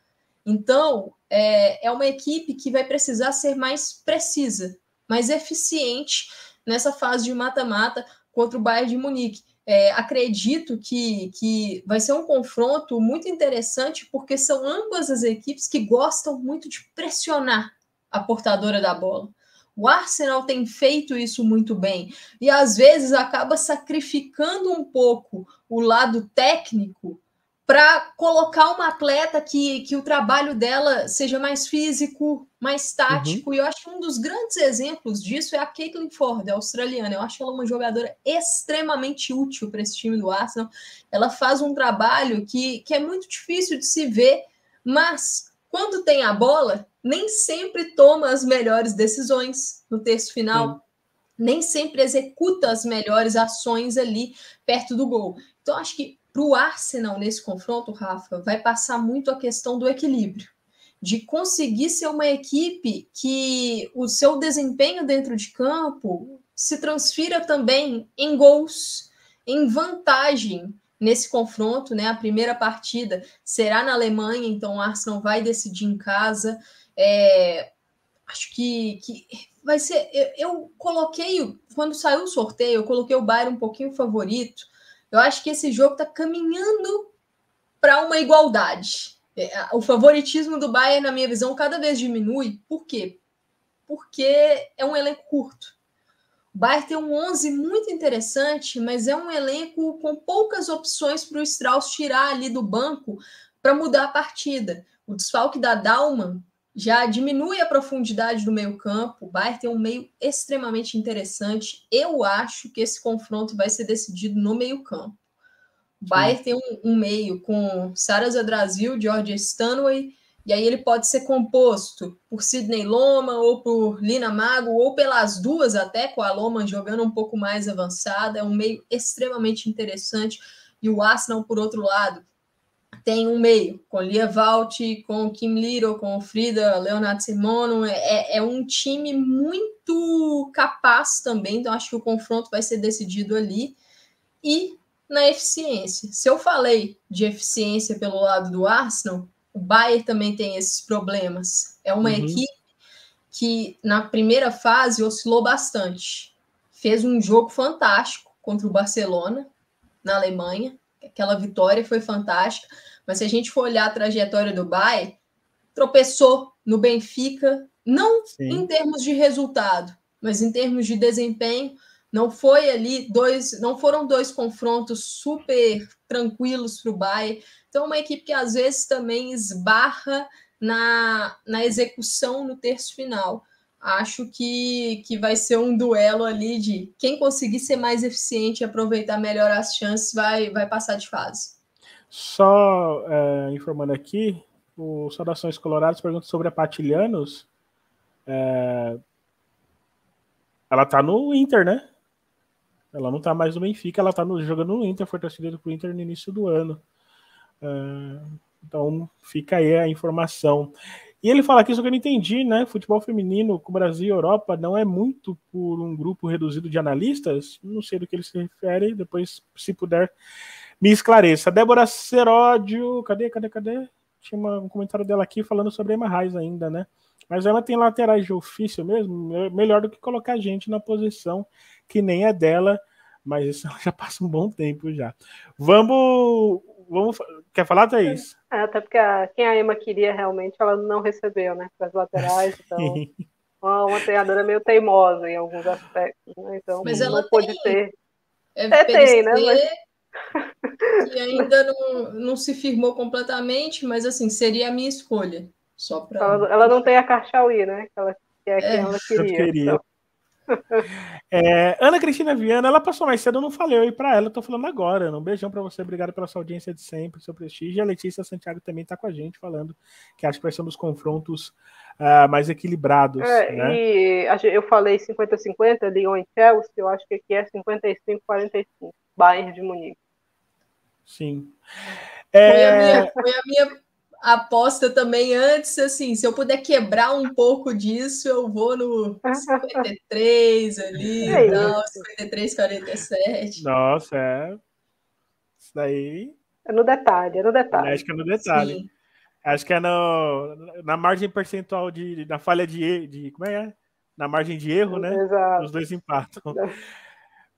Então, é, é uma equipe que vai precisar ser mais precisa, mais eficiente nessa fase de mata-mata contra o Bayern de Munique. É, acredito que, que vai ser um confronto muito interessante, porque são ambas as equipes que gostam muito de pressionar a portadora da bola. O Arsenal tem feito isso muito bem e às vezes acaba sacrificando um pouco o lado técnico para colocar uma atleta que, que o trabalho dela seja mais físico, mais tático. Uhum. E eu acho que um dos grandes exemplos disso é a Caitlin Ford, a australiana. Eu acho ela uma jogadora extremamente útil para esse time do Arsenal. Ela faz um trabalho que, que é muito difícil de se ver, mas quando tem a bola, nem sempre toma as melhores decisões no terço final. Sim. Nem sempre executa as melhores ações ali perto do gol. Então, acho que para o Arsenal nesse confronto, Rafa, vai passar muito a questão do equilíbrio, de conseguir ser uma equipe que o seu desempenho dentro de campo se transfira também em gols, em vantagem nesse confronto, né? A primeira partida será na Alemanha, então o Arsenal vai decidir em casa. É, acho que, que vai ser. Eu, eu, coloquei, quando saiu o sorteio, eu coloquei o Bayern um pouquinho favorito, eu acho que esse jogo está caminhando para uma igualdade. É, o favoritismo do Bayern, na minha visão, cada vez diminui. Por quê? Porque é um elenco curto. O Bayern tem um 11 muito interessante, mas é um elenco com poucas opções para o Strauss tirar ali do banco para mudar a partida. O desfalque da Dalman já diminui a profundidade do meio campo. O Bayern tem um meio extremamente interessante. Eu acho que esse confronto vai ser decidido no meio campo. O Bayern tem um, um, meio com Saras Brasil, George Stanway, e aí ele pode ser composto por Sidney Loma ou por Lina Mago, ou pelas duas até, com a Loma jogando um pouco mais avançada. É um meio extremamente interessante. E o Arsenal, por outro lado, tem um meio, com Lia Valt, com Kim Little, com Frida, Leonardo Simono, é, é, é um time muito capaz também, então acho que o confronto vai ser decidido ali. E na eficiência. Se eu falei de eficiência pelo lado do Arsenal, o Bayern também tem esses problemas. É uma uhum. equipe que na primeira fase oscilou bastante. Fez um jogo fantástico contra o Barcelona na Alemanha. Aquela vitória foi fantástica mas se a gente for olhar a trajetória do Bayern, tropeçou no Benfica, não Sim. em termos de resultado, mas em termos de desempenho. Não foi ali dois, não foram dois confrontos super tranquilos para o Bayern. Então, é uma equipe que às vezes também esbarra na, na execução no terço final. Acho que, que vai ser um duelo ali de quem conseguir ser mais eficiente e aproveitar melhor as chances vai, vai passar de fase. Só é, informando aqui, o Saudações Coloradas pergunta sobre a Patilhanos. É, ela tá no Inter, né? Ela não tá mais no Benfica, ela tá no, jogando no Inter, foi transferida pro Inter no início do ano. É, então fica aí a informação. E ele fala aqui, isso que eu não entendi, né? Futebol feminino com Brasil e Europa não é muito por um grupo reduzido de analistas? Não sei do que ele se refere, depois, se puder, me esclareça. Débora Seródio, cadê, cadê, cadê? Tinha uma, um comentário dela aqui falando sobre a Emma Reis ainda, né? Mas ela tem laterais de ofício mesmo, melhor do que colocar a gente na posição que nem é dela, mas isso já passa um bom tempo já. Vamos. Vamos quer falar, Thaís? É, até porque a, quem a Emma queria realmente, ela não recebeu, né? Para as laterais, então. uma, uma treinadora meio teimosa em alguns aspectos, né? Então mas não ela pode tem. ter. É, é tem, né? Mas que ainda não, não se firmou completamente, mas assim, seria a minha escolha. Só pra... ela, ela não tem a Carchauí, né? Que, ela, que é, é. ela queria. queria. Então. É, Ana Cristina Viana, ela passou mais cedo, eu não falei oi para ela, eu tô falando agora. Um beijão para você, obrigado pela sua audiência de sempre, seu prestígio. E a Letícia Santiago também tá com a gente falando que acho que vai ser um dos confrontos uh, mais equilibrados. É, né? E eu falei 50-50, Lyon e Chelsea, eu acho que aqui é 55-45, Bayern de Munique. Sim. É... Foi, a minha, foi a minha aposta também antes, assim, se eu puder quebrar um pouco disso, eu vou no 53 ali, é não, 53, 47. Nossa, é. Isso daí. É no detalhe, é no detalhe. Acho que é no detalhe. Sim. Acho que é no, na margem percentual de, da falha de, de. Como é? na margem de erro, né? Exato. Os dois empatam.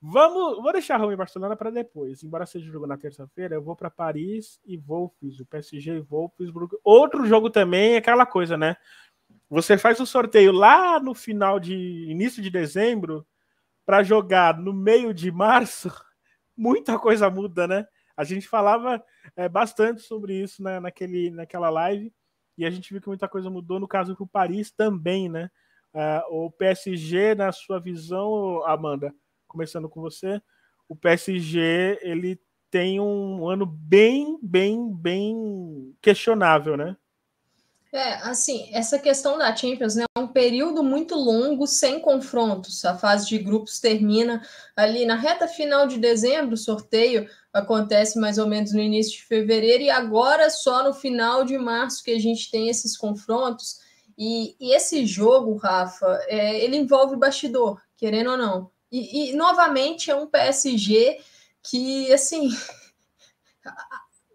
Vamos, vou deixar Roma e Barcelona para depois. Embora seja jogo na terça-feira, eu vou para Paris e Wolfs, o PSG e Wolfsburg. Outro jogo também é aquela coisa, né? Você faz o sorteio lá no final de início de dezembro para jogar no meio de março, muita coisa muda, né? A gente falava é, bastante sobre isso né, naquele, naquela live e a gente viu que muita coisa mudou no caso do Paris também, né? Uh, o PSG, na sua visão, Amanda, começando com você, o PSG ele tem um ano bem, bem, bem questionável, né? É, assim, essa questão da Champions né, é um período muito longo sem confrontos. A fase de grupos termina ali na reta final de dezembro, o sorteio acontece mais ou menos no início de fevereiro, e agora só no final de março que a gente tem esses confrontos. E, e esse jogo, Rafa, é, ele envolve bastidor, querendo ou não. E, e, novamente é um PSG que, assim,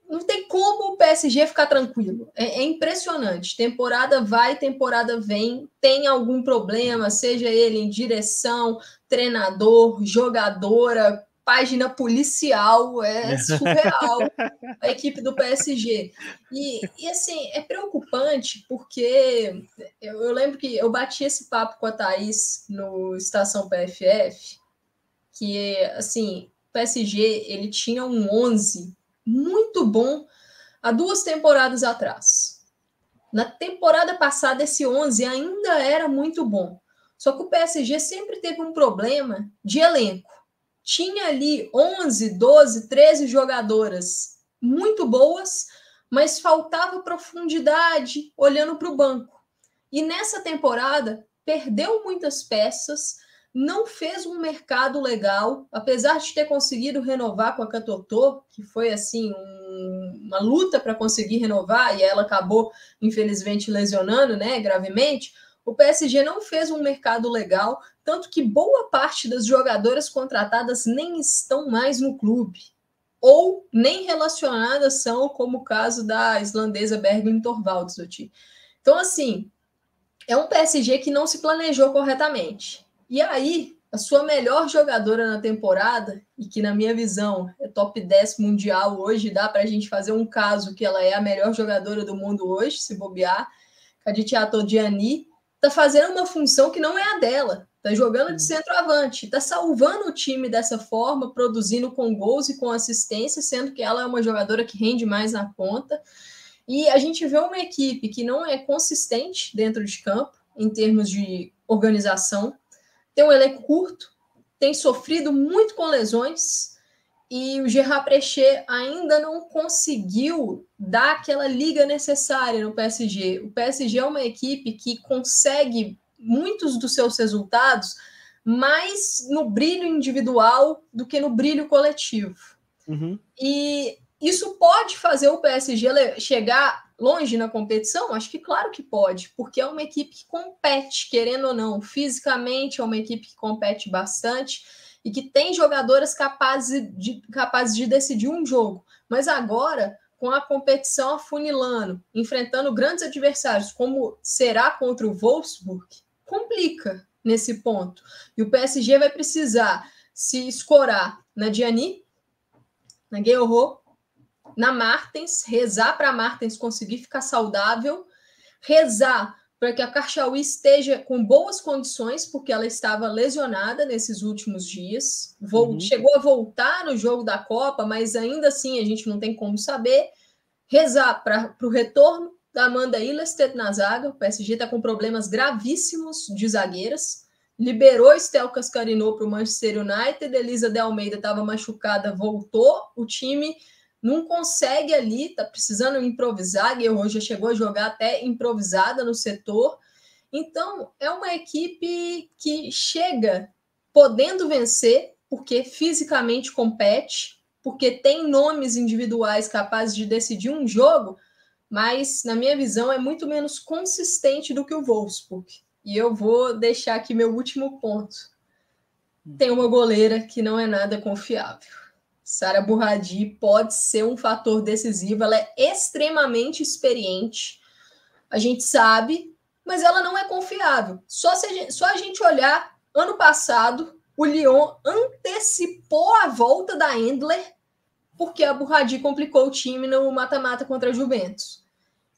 não tem como o PSG ficar tranquilo. É, é, impressionante. Temporada vai, temporada vem, tem algum problema, seja ele em direção, treinador, jogadora, página policial, é surreal a equipe do PSG. E, e assim, é preocupante porque eu, eu, lembro que eu bati esse papo com a Thaís no Estação PFF, que assim, o PSG ele tinha um 11 muito bom há duas temporadas atrás. Na temporada passada, esse 11 ainda era muito bom. Só que o PSG sempre teve um problema de elenco tinha ali 11, 12, 13 jogadoras muito boas, mas faltava profundidade olhando para o banco. E nessa temporada perdeu muitas peças, não fez um mercado legal, apesar de ter conseguido renovar com a Catotô, que foi assim um, uma luta para conseguir renovar e ela acabou infelizmente lesionando, né, gravemente. O PSG não fez um mercado legal, tanto que boa parte das jogadoras contratadas nem estão mais no clube, ou nem relacionadas são, como o caso da islandesa Berglin Thorvaldsdottir. Então, assim, é um PSG que não se planejou corretamente. E aí, a sua melhor jogadora na temporada, e que na minha visão é top 10 mundial hoje, dá para a gente fazer um caso que ela é a melhor jogadora do mundo hoje, se bobear, Kaditiato Todiani, tá fazendo uma função que não é a dela. Tá jogando de centroavante, tá salvando o time dessa forma, produzindo com gols e com assistência, sendo que ela é uma jogadora que rende mais na ponta. E a gente vê uma equipe que não é consistente dentro de campo, em termos de organização, tem um elenco curto, tem sofrido muito com lesões, e o Gerard Precher ainda não conseguiu dar aquela liga necessária no PSG. O PSG é uma equipe que consegue muitos dos seus resultados mais no brilho individual do que no brilho coletivo. Uhum. E isso pode fazer o PSG chegar longe na competição? Acho que claro que pode, porque é uma equipe que compete, querendo ou não, fisicamente é uma equipe que compete bastante e que tem jogadoras capazes de, capazes de decidir um jogo. Mas agora, com a competição afunilando, enfrentando grandes adversários, como será contra o Wolfsburg, complica nesse ponto. E o PSG vai precisar se escorar na Diani, na Guerrero, na Martens, rezar para Martens conseguir ficar saudável, rezar para que a Karchaui esteja com boas condições, porque ela estava lesionada nesses últimos dias. uhum. Chegou a voltar no jogo da Copa, mas ainda assim a gente não tem como saber. Rezar para o retorno da Amanda Ilestet na zaga. O PSG está com problemas gravíssimos de zagueiras. Liberou Estel Cascarino para o Manchester United. Elisa de Almeida estava machucada, voltou. O time não consegue ali, está precisando improvisar. Guerreiro já chegou a jogar até improvisada no setor. Então, é uma equipe que chega podendo vencer, porque fisicamente compete, porque tem nomes individuais capazes de decidir um jogo, mas, na minha visão, é muito menos consistente do que o Wolfsburg. E eu vou deixar aqui meu último ponto. Tem uma goleira que não é nada confiável. Sara Burradi pode ser um fator decisivo, ela é extremamente experiente. A gente sabe mas ela não é confiável. Só, a gente, só a gente olhar, ano passado, o Lyon antecipou a volta da Endler porque a Burradi complicou o time no mata-mata contra a Juventus.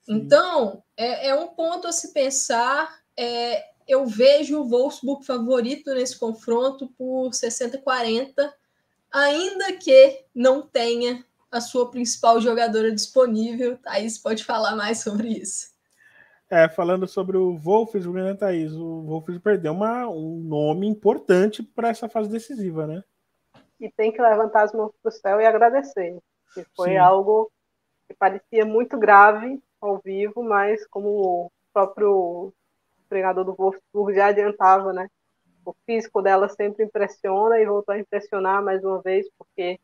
Então, é, é, um ponto a se pensar. É, eu vejo o Wolfsburg favorito nesse confronto por 60-40, ainda que não tenha a sua principal jogadora disponível. Thaís pode falar mais sobre isso. É, falando sobre o Wolfsburg, né, Thaís? O Wolfsburg perdeu uma, um nome importante para essa fase decisiva, né? E tem que levantar as mãos para o céu e agradecer. Que foi Sim. algo que parecia muito grave ao vivo, mas como o próprio treinador do Wolfsburg já adiantava, né? O físico dela sempre impressiona e voltou a impressionar mais uma vez, porque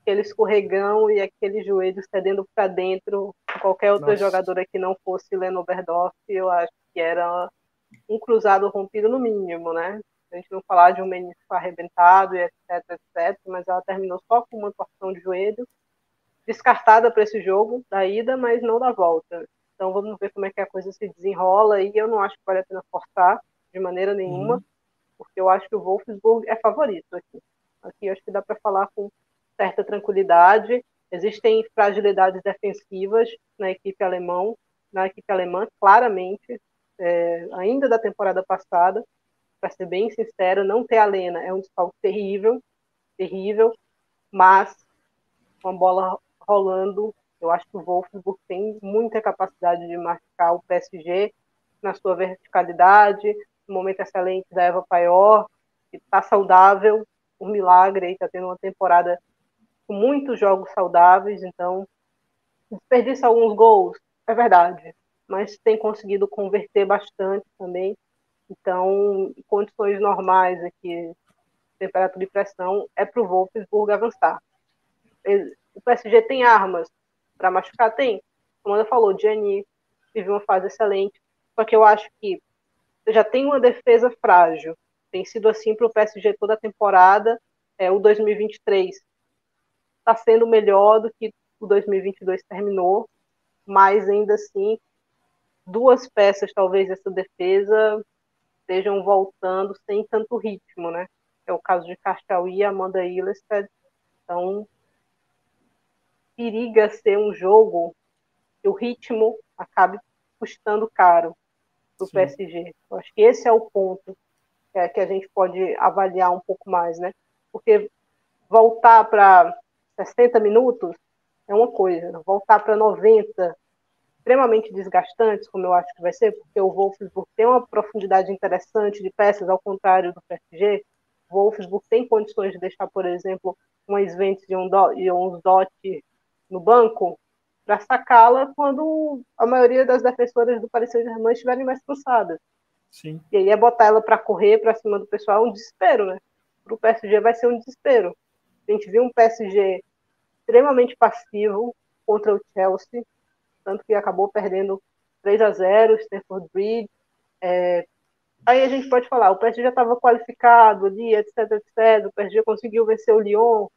aquele escorregão e aquele joelho cedendo para dentro, qualquer outra Nossa. jogadora que não fosse Leno Oberdorf, eu acho que era um cruzado rompido no mínimo, né? A gente não falar de um menisco arrebentado e etc, etc, mas ela terminou só com uma torção de joelho, descartada para esse jogo da ida, mas não da volta. Então vamos ver como é que a coisa se desenrola e eu não acho que vale a pena forçar de maneira nenhuma, uhum. Porque eu acho que o Wolfsburg é favorito aqui. Aqui acho que dá para falar com certa tranquilidade. Existem fragilidades defensivas na equipe alemão, na equipe alemã, claramente, é, ainda da temporada passada. Para ser bem sincero, não ter a Lena é um desfalque terrível, terrível, mas uma bola rolando, eu acho que o Wolfsburg tem muita capacidade de marcar o PSG na sua verticalidade, momento excelente da Eva Paior, que está saudável, um milagre aí, está tendo uma temporada com muitos jogos saudáveis, então desperdiça alguns gols, é verdade, mas tem conseguido converter bastante também. Então, em condições normais aqui, temperatura e pressão, é para o Wolfsburg avançar. O PSG tem armas para machucar? Tem. Como ela falou, Gianni teve uma fase excelente, só que eu acho que já tem uma defesa frágil. Tem sido assim para o PSG toda a temporada. É, o 2023 está sendo melhor do que o 2022 terminou, mas ainda assim, duas peças talvez dessa defesa estejam voltando sem tanto ritmo, né? É o caso de Castauí e Amanda Illested. Então, periga ser um jogo que o ritmo acabe custando caro para o PSG. Eu acho que esse é o ponto é, que a gente pode avaliar um pouco mais, né? Porque voltar para 60 minutos é uma coisa, voltar para 90, extremamente desgastantes, como eu acho que vai ser, porque o Wolfsburg tem uma profundidade interessante de peças, ao contrário do PSG. O Wolfsburg tem condições de deixar, por exemplo, uma Sventes e um, do, e um Dot no banco para sacá-la quando a maioria das defensoras do Paris Saint-Germain estiverem mais cansadas. Sim. E aí é botar ela para correr para cima do pessoal, é um desespero, né? Para o PSG vai ser um desespero. A gente viu um PSG extremamente passivo contra o Chelsea, tanto que acabou perdendo 3 a 0 Stanford Bridge. É, aí a gente pode falar, o PSG já estava qualificado ali, etc, etc. O PSG conseguiu vencer o Lyon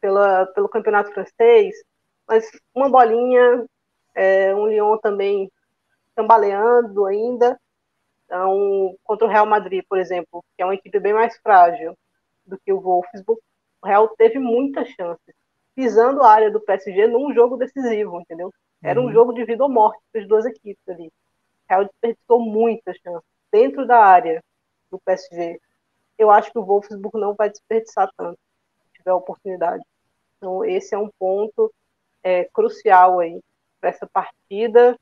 pela, pelo campeonato francês, mas uma bolinha, é, um Lyon também tambaleando ainda. Então, contra o Real Madrid, por exemplo, que é uma equipe bem mais frágil do que o Wolfsburg, o Real teve muitas chances pisando a área do PSG num jogo decisivo, entendeu? Era um uhum. jogo de vida ou morte para as duas equipes ali. O Real desperdiçou muitas chances dentro da área do PSG. Eu acho que o Wolfsburg não vai desperdiçar tanto, se tiver oportunidade. Então, esse é um ponto é, crucial aí para essa partida.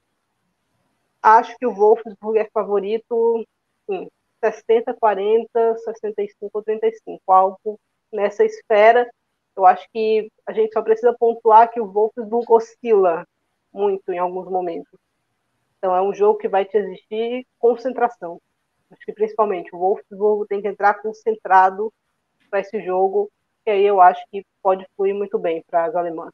Acho que o Wolfsburg é favorito sim, 60, 40, 65 35, algo nessa esfera eu acho que a gente só precisa pontuar que o Wolfsburg oscila muito em alguns momentos. Então é um jogo que vai te exigir concentração. Acho que principalmente o Wolfsburg tem que entrar concentrado para esse jogo, que aí eu acho que pode fluir muito bem para as alemãs.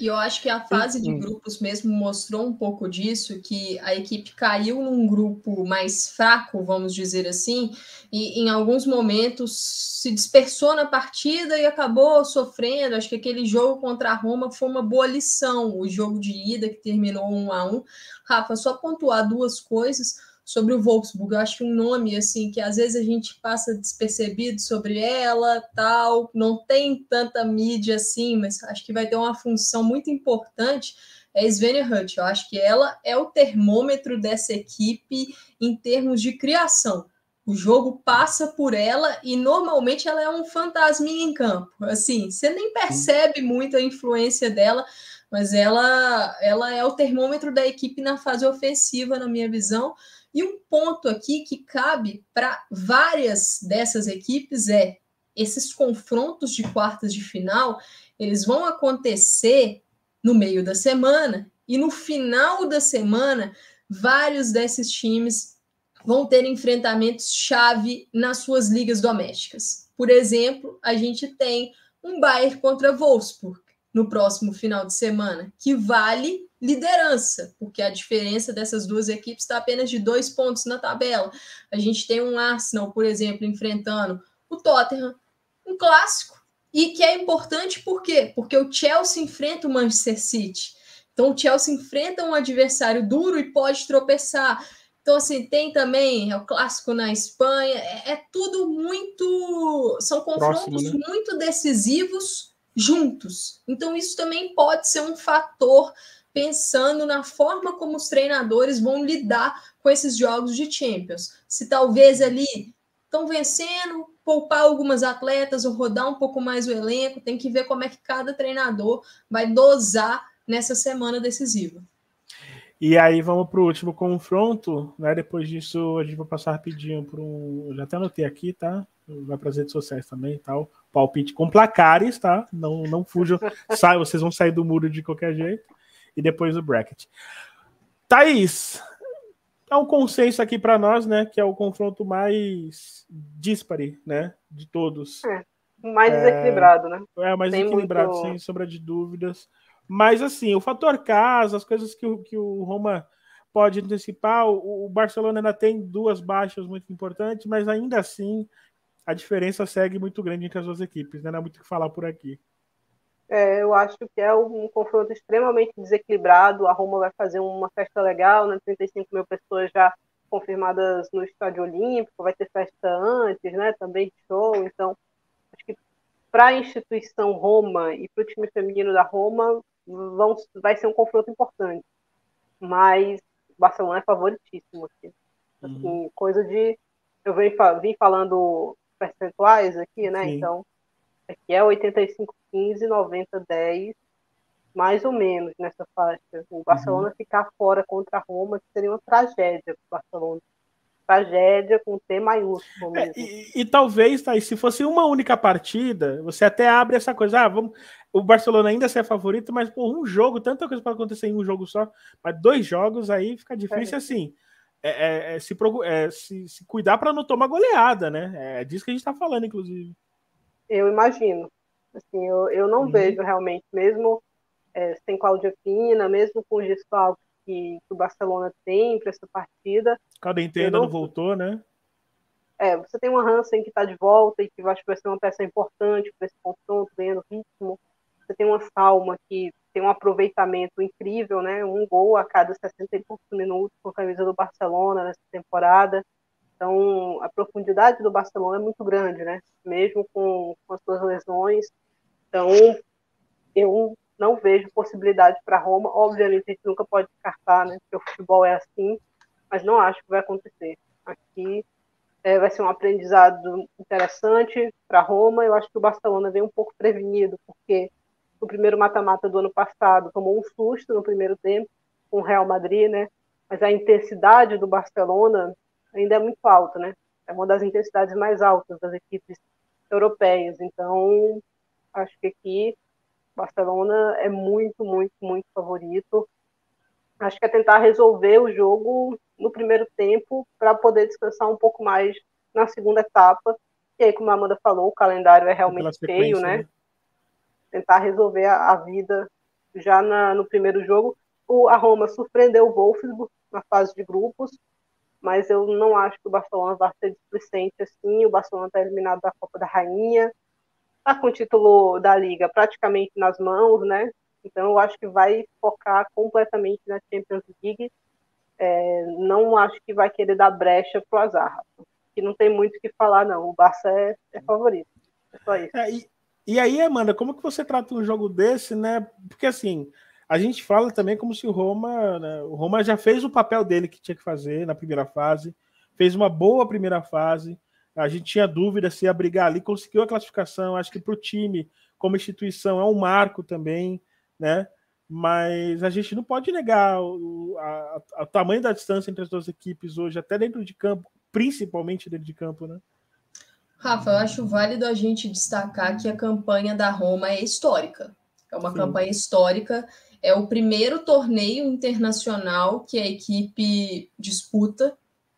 E eu acho que a fase de grupos mesmo mostrou um pouco disso, que a equipe caiu num grupo mais fraco, vamos dizer assim, e em alguns momentos se dispersou na partida e acabou sofrendo. Acho que aquele jogo contra a Roma foi uma boa lição, o jogo de ida que terminou um a um. Rafa, só pontuar duas coisas sobre o Wolfsburg. Eu acho um nome assim que às vezes a gente passa despercebido sobre ela, tal, não tem tanta mídia assim, mas acho que vai ter uma função muito importante. É Svenja Hutt. Eu acho que ela é o termômetro dessa equipe em termos de criação. O jogo passa por ela e normalmente ela é um fantasminha em campo. Assim, você nem percebe muito a influência dela, mas ela, ela é o termômetro da equipe na fase ofensiva, na minha visão. E um ponto aqui que cabe para várias dessas equipes é esses confrontos de quartas de final, eles vão acontecer no meio da semana e no final da semana, vários desses times vão ter enfrentamentos chave nas suas ligas domésticas. Por exemplo, a gente tem um Bayern contra Wolfsburg no próximo final de semana, que vale liderança, porque a diferença dessas duas equipes está apenas de dois pontos na tabela. A gente tem um Arsenal, por exemplo, enfrentando o Tottenham, um clássico, e que é importante por quê? Porque o Chelsea enfrenta o Manchester City. Então o Chelsea enfrenta um adversário duro e pode tropeçar. Então, assim, tem também é o clássico na Espanha, é, é tudo muito. São confrontos Próximo, né? muito decisivos juntos. Então, isso também pode ser um fator pensando na forma como os treinadores vão lidar com esses jogos de Champions. Se talvez ali estão vencendo, poupar algumas atletas ou rodar um pouco mais o elenco, tem que ver como é que cada treinador vai dosar nessa semana decisiva. E aí vamos para o último confronto, né? Depois disso a gente vai passar rapidinho para um. Já até anotei aqui, tá? Vai para as redes sociais também tal. Palpite com placares, tá? Não, não fujam. Sai, vocês vão sair do muro de qualquer jeito e depois o bracket. Thaís, é um consenso aqui para nós, né? Que é o confronto mais dispare, né? De todos. É, mais é, desequilibrado, né? É, mais sem equilibrado, muito... sem sombra de dúvidas. Mas, assim, o fator casa, as coisas que, o, que o Roma pode antecipar, o, o Barcelona ainda tem duas baixas muito importantes, mas ainda assim a diferença segue muito grande entre as duas equipes, né? Não há muito o que falar por aqui. É, eu acho que é um confronto extremamente desequilibrado. A Roma vai fazer uma festa legal, né? 35 mil pessoas já confirmadas no Estádio Olímpico, vai ter festa antes, né? Também show. Então, acho que para a instituição Roma e para o time feminino da Roma vão, vai ser um confronto importante. Mas o Barcelona é favoritíssimo. Assim. Uhum. coisa de. Eu vim, vim falando percentuais aqui, né? Sim. Então, aqui é 85 15, 90, 10, mais ou menos nessa faixa. O Barcelona uhum. ficar fora contra a Roma seria uma tragédia para o Barcelona. Tragédia com T maiúsculo é, e, e, talvez, tá, se fosse uma única partida, você até abre essa coisa, ah, vamos, o Barcelona ainda ser favorito, mas por um jogo, tanta coisa pode acontecer em um jogo só, mas dois jogos aí fica difícil é. assim. É, é, é se, é, se, se, cuidar para não tomar goleada, né? É disso que a gente está falando, inclusive. Eu imagino. Assim, eu, eu não uhum. vejo realmente, mesmo é, sem Cláudia Pina, mesmo com os desfalques que, que, o Barcelona tem para essa partida. Cadente ainda não... não voltou, né? É, você tem uma Hansen que está de volta e que acho que vai ser uma peça importante para esse confronto, ganhando ritmo. Você tem uma Salma que tem um aproveitamento incrível, né? Um gol a cada 60 e poucos minutos com a camisa do Barcelona nessa temporada. Então, a profundidade do Barcelona é muito grande, né? Mesmo com, com as suas lesões, então, eu não vejo possibilidade para Roma. Obviamente, a gente nunca pode descartar, né? Porque o futebol é assim, mas não acho que vai acontecer. Aqui é, vai ser um aprendizado interessante para Roma. Eu acho que o Barcelona vem um pouco prevenido, porque no primeiro mata-mata do ano passado tomou um susto no primeiro tempo com o Real Madrid, né? Mas a intensidade do Barcelona ainda é muito alta, né? É uma das intensidades mais altas das equipes europeias. Então, Acho que aqui Barcelona é muito, muito, muito favorito. Acho que é tentar resolver o jogo no primeiro tempo para poder descansar um pouco mais na segunda etapa. E aí, como a Amanda falou, o calendário é realmente feio, né? né? Tentar resolver a, a vida já na, no primeiro jogo. O, a Roma surpreendeu o Wolfsburg na fase de grupos, mas eu não acho que o Barcelona vai ser displicente assim. O Barcelona está eliminado da Copa da Rainha, está com o título da Liga praticamente nas mãos, né? Então eu acho que vai focar completamente na Champions League. É, não acho que vai querer dar brecha pro azar. Que não tem muito o que falar, não. O Barça é, é favorito. É só isso. É, e, e aí, Amanda, como que você trata um jogo desse, né? Porque assim, a gente fala também como se o Roma, né, o Roma já fez o papel dele que tinha que fazer na primeira fase, fez uma boa primeira fase. A gente tinha dúvida se ia brigar ali, conseguiu a classificação. Acho que para o time, como instituição, é um marco também, né? Mas a gente não pode negar o a, a, tamanho da distância entre as duas equipes hoje, até dentro de campo, principalmente dentro de campo, né? Rafa, eu acho válido a gente destacar que a campanha da Roma é histórica. É uma Sim. campanha histórica. É o primeiro torneio internacional que a equipe disputa.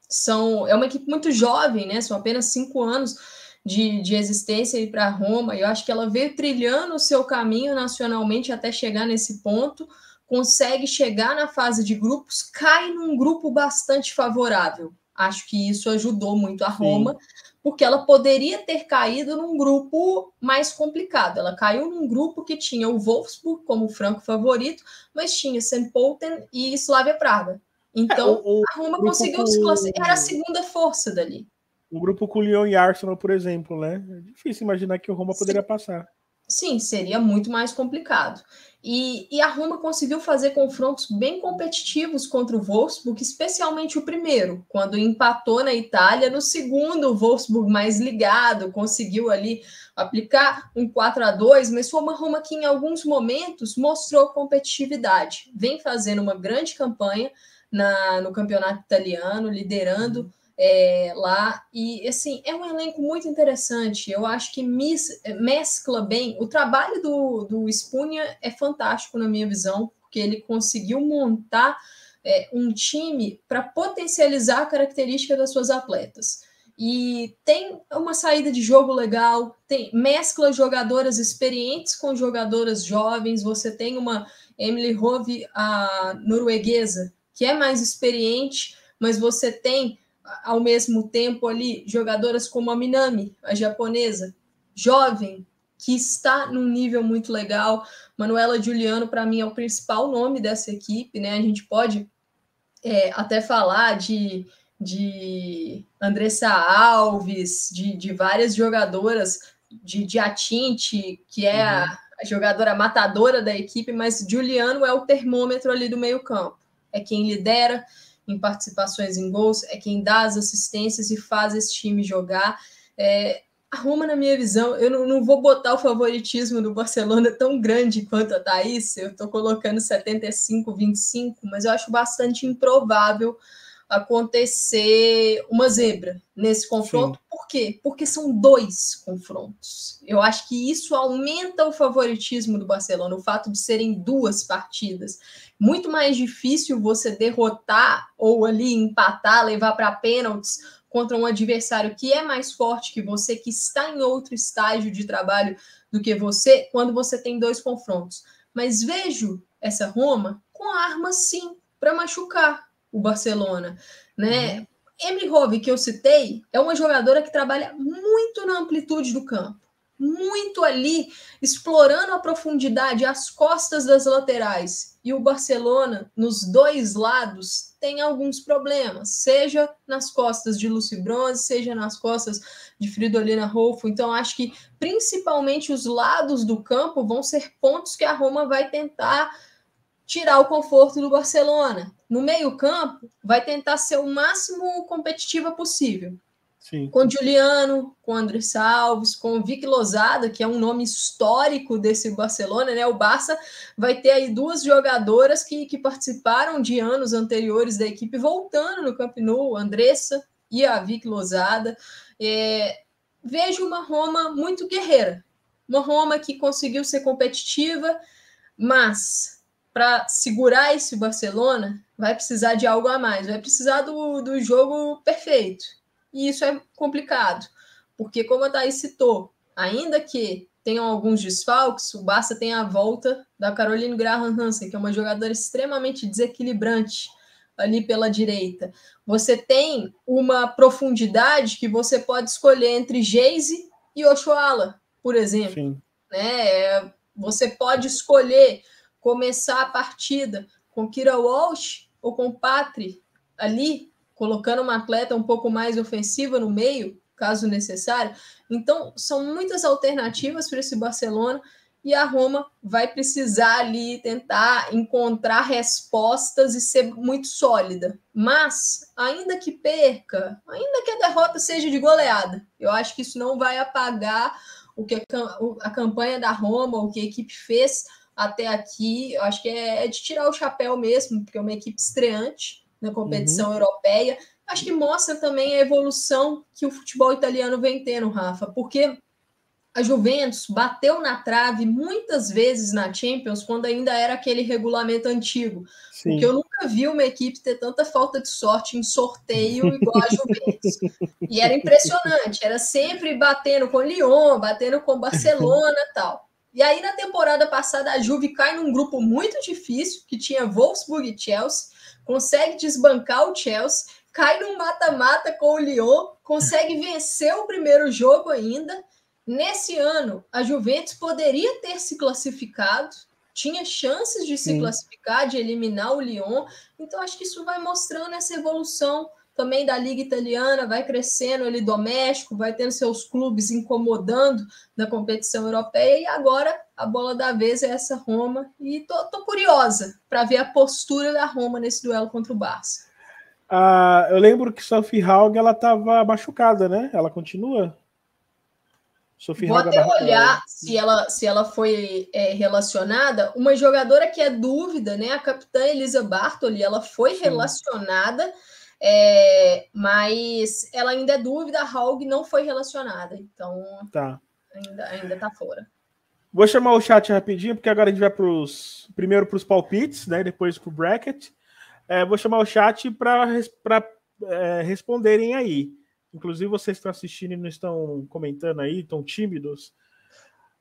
São, é uma equipe muito jovem, né? São apenas cinco anos de, de existência para Roma. Eu acho que ela veio trilhando o seu caminho nacionalmente até chegar nesse ponto. Consegue chegar na fase de grupos, cai num grupo bastante favorável. Acho que isso ajudou muito a Roma. Sim porque ela poderia ter caído num grupo mais complicado. Ela caiu num grupo que tinha o Wolfsburg como franco favorito, mas tinha St. Pölten e Slavia Praga. Então, é, o, o a Roma conseguiu se classificar, era a segunda força dali. O grupo com Lyon e Arsenal, por exemplo, né? É difícil imaginar que o Roma poderia Sim. passar. Sim, seria muito mais complicado. E, e, a Roma conseguiu fazer confrontos bem competitivos contra o Wolfsburg, especialmente o primeiro, quando empatou na Itália. No segundo, o Wolfsburg mais ligado, conseguiu ali aplicar um 4 a 2 mas foi uma Roma que em alguns momentos mostrou competitividade. Vem fazendo uma grande campanha na, no campeonato italiano, liderando é, lá. E, assim, é um elenco muito interessante. Eu acho que mis, mescla bem. O trabalho do, do Spunha é fantástico, na minha visão, porque ele conseguiu montar é, um time para potencializar a característica das suas atletas. E tem uma saída de jogo legal, tem mescla jogadoras experientes com jogadoras jovens. Você tem uma Emily Hove, a norueguesa, que é mais experiente, mas você tem ao mesmo tempo ali jogadoras como a Minami, a japonesa, jovem, que está num nível muito legal. Manuela Juliano, para mim, é o principal nome dessa equipe, né? A gente pode é, até falar de, de Andressa Alves, de, de várias jogadoras, de, de Atinte, que é uhum. a, a jogadora matadora da equipe, mas Juliano é o termômetro ali do meio-campo. É quem lidera, em participações em gols, é quem dá as assistências e faz esse time jogar. É, na minha visão, eu não, não, vou botar o favoritismo do Barcelona tão grande quanto a Thaís, eu estou colocando 75-25, mas eu acho bastante improvável acontecer uma zebra nesse confronto. Sim. Por quê? Porque são dois confrontos. Eu acho que isso aumenta o favoritismo do Barcelona, o fato de serem duas partidas. Muito mais difícil você derrotar ou ali empatar, levar para pênaltis contra um adversário que é mais forte que você, que está em outro estágio de trabalho do que você, quando você tem dois confrontos. Mas vejo essa Roma com armas sim para machucar o Barcelona, né? Uhum. Emily Hove, que eu citei, é uma jogadora que trabalha muito na amplitude do campo, muito ali, explorando a profundidade, as costas das laterais. E o Barcelona, nos dois lados, tem alguns problemas, seja nas costas de Lucy Bronze, seja nas costas de Fridolina Rolfo. Então, acho que principalmente os lados do campo vão ser pontos que a Roma vai tentar tirar o conforto do Barcelona. No meio-campo, vai tentar ser o máximo competitiva possível. Sim. Com Juliano, com André Salves, com Vic Lozada, que é um nome histórico desse Barcelona, né? O Barça vai ter aí duas jogadoras que, que participaram de anos anteriores da equipe voltando no Camp Nou, Andressa e a Vic Lozada. É, vejo uma Roma muito guerreira, uma Roma que conseguiu ser competitiva, mas para segurar esse Barcelona, vai precisar de algo a mais, vai precisar do, do jogo perfeito. E isso é complicado, porque, como a Thaís citou, ainda que tenham alguns desfalques, o Barça tem a volta da Caroline Graham Hansen, que é uma jogadora extremamente desequilibrante ali pela direita. Você tem uma profundidade que você pode escolher entre Geise e Oshoala, por exemplo. Sim. Né? Você pode escolher começar a partida com Kira Walsh ou com Patri ali, colocando uma atleta um pouco mais ofensiva no meio, caso necessário. Então, são muitas alternativas para esse Barcelona e a Roma vai precisar ali tentar encontrar respostas e ser muito sólida. Mas, ainda que perca, ainda que a derrota seja de goleada, eu acho que isso não vai apagar o que a, a campanha da Roma, o que a equipe fez até aqui. Eu acho que é, é de tirar o chapéu mesmo, porque é uma equipe estreante na competição uhum. europeia. Acho que mostra também a evolução que o futebol italiano vem tendo, Rafa, porque a Juventus bateu na trave muitas vezes na Champions quando ainda era aquele regulamento antigo. Sim. Porque eu nunca vi uma equipe ter tanta falta de sorte em sorteio igual a Juventus. e era impressionante, era sempre batendo com Lyon, batendo com Barcelona tal. E aí na temporada passada a Juve cai num grupo muito difícil, que tinha Wolfsburg e Chelsea, consegue desbancar o Chelsea, cai num mata-mata com o Lyon, consegue vencer o primeiro jogo ainda Nesse ano, a Juventus poderia ter se classificado, tinha chances de se Sim. classificar, de eliminar o Lyon. Então, acho que isso vai mostrando essa evolução também da Liga Italiana, vai crescendo ali doméstico, vai tendo seus clubes incomodando na competição europeia. E agora a bola da vez é essa Roma. E tô, tô curiosa para ver a postura da Roma nesse duelo contra o Barça. Ah, eu lembro que Sophie Haug ela estava machucada, né? Ela continua? Sophie Vou até olhar se ela, se ela foi é, relacionada. Uma jogadora que é dúvida, né? A capitã Elisa Bartoli, ela foi Sim. relacionada, é, mas ela ainda é dúvida. A Haug não foi relacionada, então tá. ainda, ainda tá fora. Vou chamar o chat rapidinho, porque agora a gente vai pros, primeiro para os palpites, né? Depois para o bracket. É, vou chamar o chat para é, responderem aí. Inclusive, vocês que estão assistindo e não estão comentando aí, estão tímidos.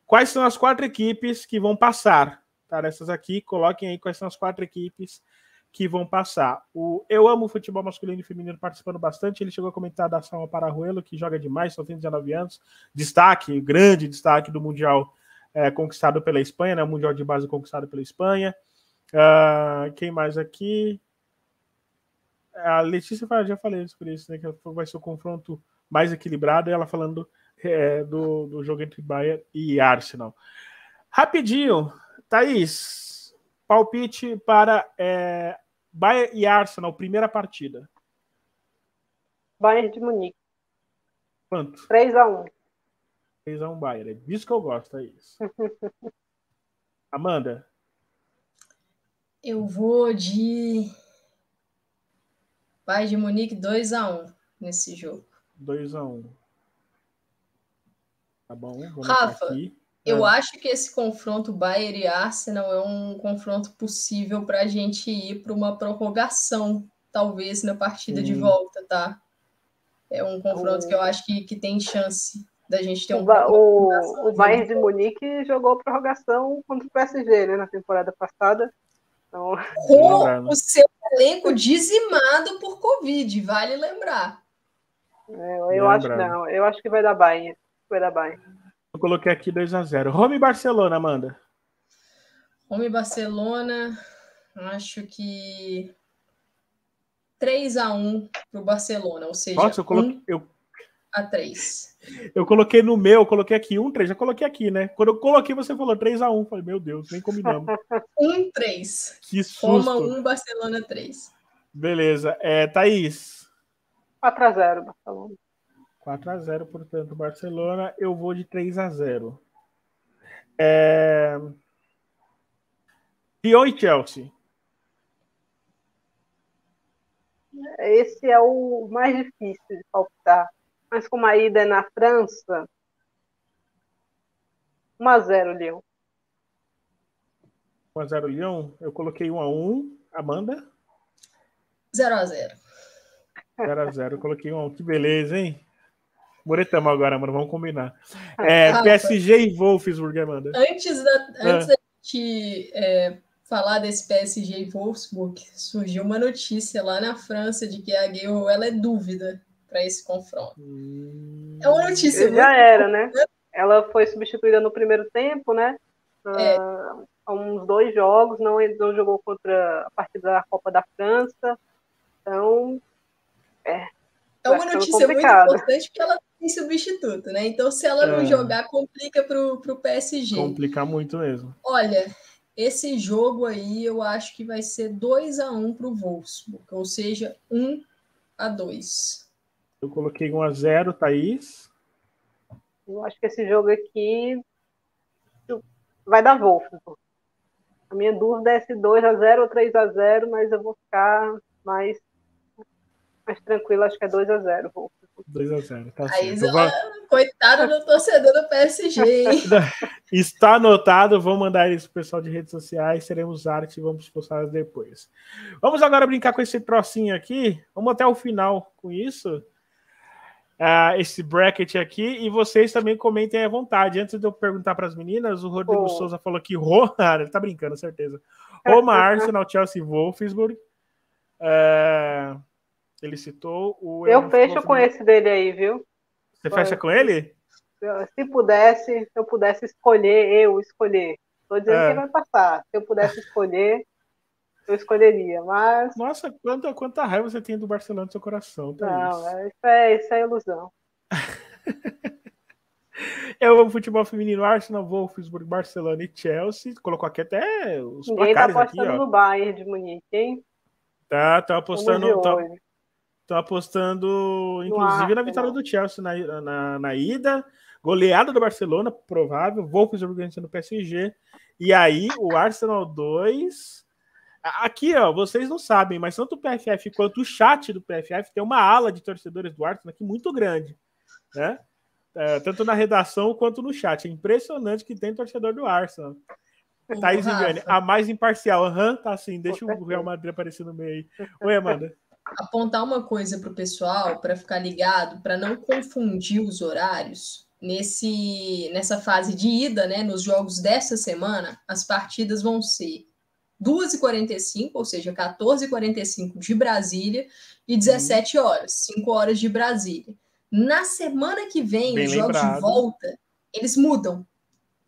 Quais são as quatro equipes que vão passar? Tá, essas aqui, coloquem aí quais são as quatro equipes que vão passar. O Eu Amo Futebol Masculino e Feminino participando bastante. Ele chegou a comentar da Salma Pararuelo, que joga demais, só tem 19 anos. Destaque, grande destaque do Mundial é, conquistado pela Espanha, né? O Mundial de Base conquistado pela Espanha. Uh, quem mais aqui? a Letícia já falei sobre isso, né? Que vai ser o confronto mais equilibrado, ela falando é, do, do jogo entre Bayern e Arsenal. Rapidinho, Thaís, palpite para é, Bayern e Arsenal, primeira partida. Bayern de Munique. Quanto? 3x1. 3x1 Bayern. É disso que eu gosto, Thaís. Amanda? Eu vou de Bayern de Munique 2 a 1 nesse jogo. 2 a 1 Tá bom, vamos Rafa, eu ah. acho que esse confronto Bayern e Arsenal é um confronto possível para a gente ir para uma prorrogação, talvez, na partida de volta, tá? É um confronto o... que eu acho que, que tem chance da gente ter um. O, o, o Bayern de Munique jogou prorrogação contra o PSG né, na temporada passada. Então... Com o seu elenco dizimado por Covid, vale lembrar. É, eu acho que não, eu acho que vai dar Bahia. Vai dar Bahia. Coloquei aqui 2x0. Roma e Barcelona, Amanda. Roma e Barcelona, acho que 3x1 para o Barcelona, ou seja, Nossa, eu coloquei, um... eu a 3. Eu coloquei no meu, eu coloquei aqui 1, 3, já coloquei aqui, né? Quando eu coloquei, você falou 3 a 1 Falei, meu Deus, nem combinamos. 1, 3. Que susto. Roma 1, Barcelona 3. Beleza. É, Thaís. 4 a 0 Barcelona. 4 a 0 portanto, Barcelona. Eu vou de 3 a 0 é... Lyon e Chelsea. Esse é o mais difícil de palpitar mas como a ida é na França, 1x0 Lyon. 1x0 Lyon, eu coloquei 1x1. Amanda? 0x0. 0x0, eu coloquei 1x1. Que beleza, hein? Muretamo agora, mano. Vamos combinar. É, ah, PSG e Wolfsburg, Amanda. Antes da, antes ah. da gente é, falar desse PSG e Wolfsburg, surgiu uma notícia lá na França de que a Guerrero ela é dúvida para esse confronto. Hum... É uma notícia. Já era, né? Ela foi substituída no primeiro tempo, né? É. Uh, há uns dois jogos, não, não jogou contra a partida da Copa da França. Então, é. É uma notícia muito importante porque ela tem substituto, né? Então, se ela não é. jogar, complica para o PSG. Complica muito mesmo. Olha, esse jogo aí eu acho que vai ser 2 a 1 para o Wolfsburg, ou seja, 1 a 2 Eu coloquei 1 a 0 Thaís. Eu acho que esse jogo aqui vai dar Wolfsburg. A minha dúvida é se 2 a 0 ou 3 a 0 mas eu vou ficar mais, mais tranquilo, acho que é 2 a 0 Wolfsburg. 2x0, tá Aí, certo. Coitado do torcedor do PSG, hein? Está anotado, vou mandar isso pro pessoal de redes sociais, teremos arte e vamos postar depois. Vamos agora brincar com esse trocinho aqui, vamos até o final com isso. Uh, esse bracket aqui e vocês também comentem à vontade. Antes de eu perguntar para as meninas, o Rodrigo oh. Souza falou que Roma, ele tá brincando, certeza. Roma, Arsenal, Chelsea, Wolfsburg. Uh, ele citou o. Eu fecho com esse dele aí, viu? Você fecha com ele? Se pudesse, se eu pudesse escolher, eu escolher. Estou dizendo é. que vai passar. Se eu pudesse escolher, eu escolheria, mas. Nossa, quanta, quanta raiva você tem do Barcelona no seu coração. Tá Não, isso. É, isso, é, é ilusão. É o futebol feminino Arsenal, Wolfsburg, Barcelona e Chelsea. Colocou aqui até os Ninguém tá apostando aqui, no Bayern de Munique, hein? Tá, tá apostando. Tá, Estão apostando, inclusive, na vitória do Chelsea na, na, na, ida, goleada do Barcelona, provável, Wolfsburg vencendo no PSG, e aí o Arsenal 2. Aqui, ó, vocês não sabem, mas tanto o PFF quanto o chat do PFF tem uma ala de torcedores do Arsenal aqui muito grande, né? É, tanto na redação quanto no chat. É impressionante que tem torcedor do Arsenal. Thaís Viviane, a mais imparcial. Aham, uhum, tá assim. Deixa o Real Madrid aparecer no meio aí. Oi, Amanda apontar uma coisa para o pessoal, para ficar ligado, para não confundir os horários. Nesse, nessa fase de ida, né, nos jogos dessa semana, as partidas vão ser 2h45, ou seja, 14h45 de Brasília, e 17 uhum. horas, 5 horas de Brasília. Na semana que vem, Bem os jogos lembrado. de volta, eles mudam.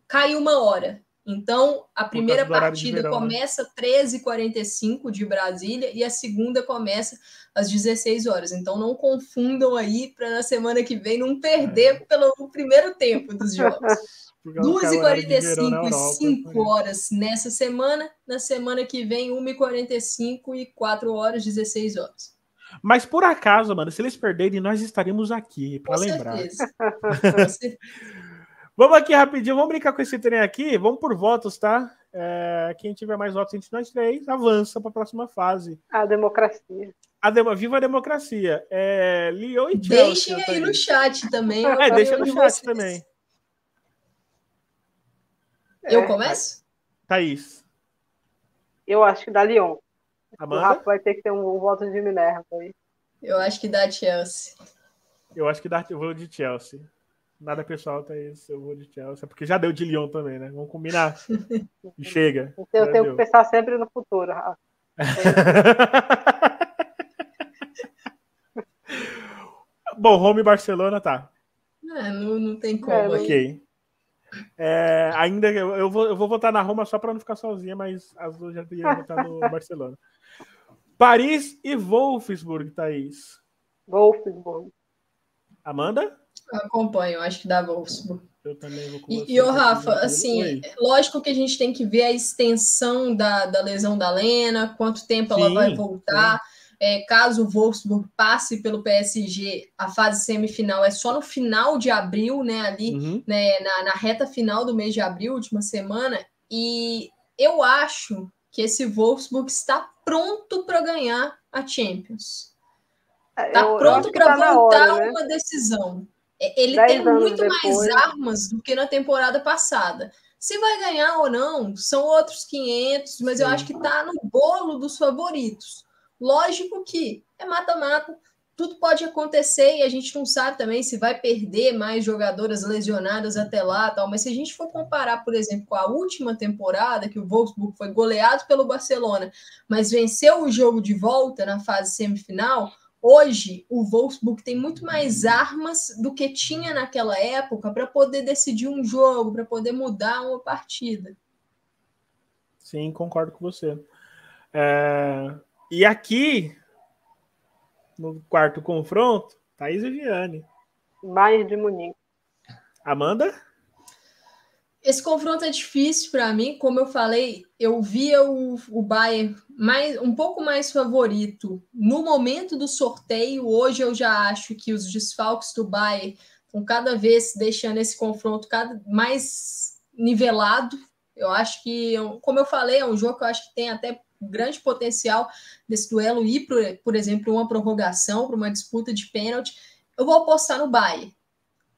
Cai uma hora. Então, a primeira partida verão, né? começa né? 13h45 de Brasília e a segunda começa às 16 horas. Então, não confundam aí para na semana que vem não perder é. pelo primeiro tempo dos jogos. 2h45 e 5 né? horas nessa semana, na semana que vem 1h45 e 4 horas, 16 horas. Mas por acaso, mano, se eles perderem, nós estaremos aqui para lembrar. Certeza. Com certeza. Vamos aqui rapidinho, vamos brincar com esse trem aqui. Vamos por votos, tá? É, quem tiver mais votos entre nós três avança para a próxima fase. A democracia. A demo, viva a democracia. É, Leo e Chelsea. Deixem aí no chat também. É, deixa no chat vocês. também. Eu é, começo? Thaís. Eu acho que dá Lyon. Amanda? O Rafa vai ter que ter um, um voto de Minerva aí. Eu acho que dá Chelsea. Eu acho que dá, eu vou de Chelsea. Nada pessoal, tá isso. Eu vou de Chelsea. Porque já deu de Lyon também, né? Vamos combinar. E chega. Então eu tenho deu. que pensar sempre no futuro, Rafa. Bom, Roma e Barcelona tá. É, não, não tem como. É, ok. É, ainda eu, eu, vou, eu vou votar na Roma só para não ficar sozinha, mas as duas já iam votar no Barcelona. Paris e Wolfsburg, Thaís. Wolfsburg. Amanda? Eu acompanho, acho que dá Wolfsburg. Eu também vou E, e o Rafa, assim, Oi. lógico que a gente tem que ver a extensão da, da lesão da Lena, quanto tempo sim, ela vai voltar. É, caso o Wolfsburg passe pelo PSG, a fase semifinal é só no final de abril, né? Ali, uhum. né, na, na reta final do mês de abril, última semana. E eu acho que esse Wolfsburg está pronto para ganhar a Champions. Está é, pronto para tá voltar hora, né? uma decisão. É, ele tem muito depois. mais armas do que na temporada passada. Se vai ganhar ou não, são outros 500, mas Sim. eu acho que está no bolo dos favoritos. Lógico que é mata-mata, tudo pode acontecer e a gente não sabe também se vai perder mais jogadoras lesionadas até lá, tal. Mas se a gente for comparar, por exemplo, com a última temporada que o Wolfsburg foi goleado pelo Barcelona, mas venceu o jogo de volta na fase semifinal, hoje o Wolfsburg tem muito mais armas do que tinha naquela época para poder decidir um jogo, para poder mudar uma partida. Sim, concordo com você. É... E aqui no quarto confronto, Thaís e Viane. Bayern de Munique. Amanda? Esse confronto é difícil para mim, como eu falei, eu via o, o Bayern mais, um pouco mais favorito no momento do sorteio. Hoje eu já acho que os desfalques do Bayern estão cada vez deixando esse confronto cada mais nivelado. Eu acho que, como eu falei, é um jogo que eu acho que tem até grande potencial desse duelo ir, por, por exemplo, uma prorrogação, para uma disputa de pênalti, eu vou apostar no Bayern.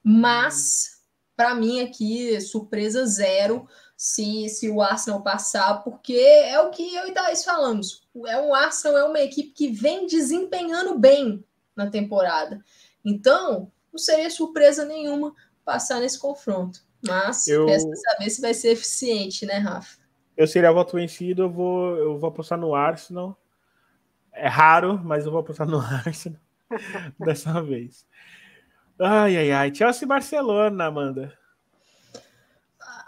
Mas, para mim, aqui, surpresa zero se, se o Arsenal passar, porque é o que eu e Thaís falamos. É um Arsenal, é uma equipe que vem desempenhando bem na temporada. Então, não seria surpresa nenhuma passar nesse confronto. Mas eu... resta saber se vai ser eficiente, né, Rafa? Eu seria voto vencido, eu vou, eu vou apostar no Arsenal. É raro, mas eu vou apostar no Arsenal dessa vez. Ai, ai, ai. Chelsea e Barcelona, Amanda.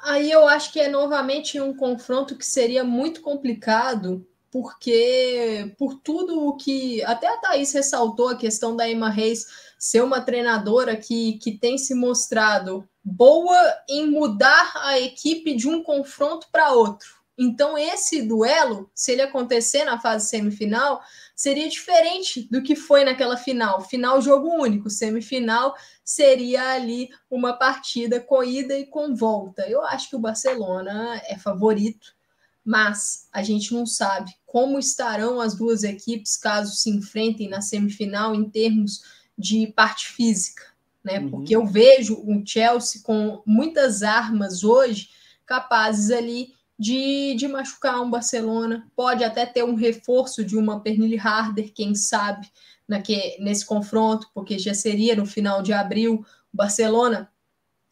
Aí eu acho que é novamente um confronto que seria muito complicado, porque por tudo o que. Até a Thaís ressaltou a questão da Emma Reis ser uma treinadora que, que tem se mostrado boa em mudar a equipe de um confronto para outro. Então, esse duelo, se ele acontecer na fase semifinal, seria diferente do que foi naquela final. Final, jogo único. Semifinal seria ali uma partida com ida e com volta. Eu acho que o Barcelona é favorito, mas a gente não sabe como estarão as duas equipes caso se enfrentem na semifinal em termos de parte física, né? Uhum. Porque eu vejo o Chelsea com muitas armas hoje capazes ali de, de machucar um Barcelona. Pode até ter um reforço de uma Pernille Harder, quem sabe, naque, nesse confronto, porque já seria no final de abril. O Barcelona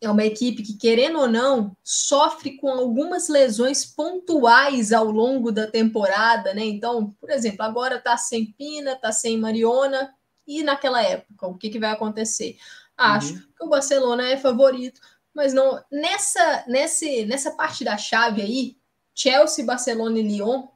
é uma equipe que, querendo ou não, sofre com algumas lesões pontuais ao longo da temporada, né? Então, por exemplo, agora tá sem Pina, tá sem Mariona, e naquela época, o que, que vai acontecer? Acho uhum. que o Barcelona é favorito, mas não nessa, nesse, nessa parte da chave aí, Chelsea, Barcelona e Lyon,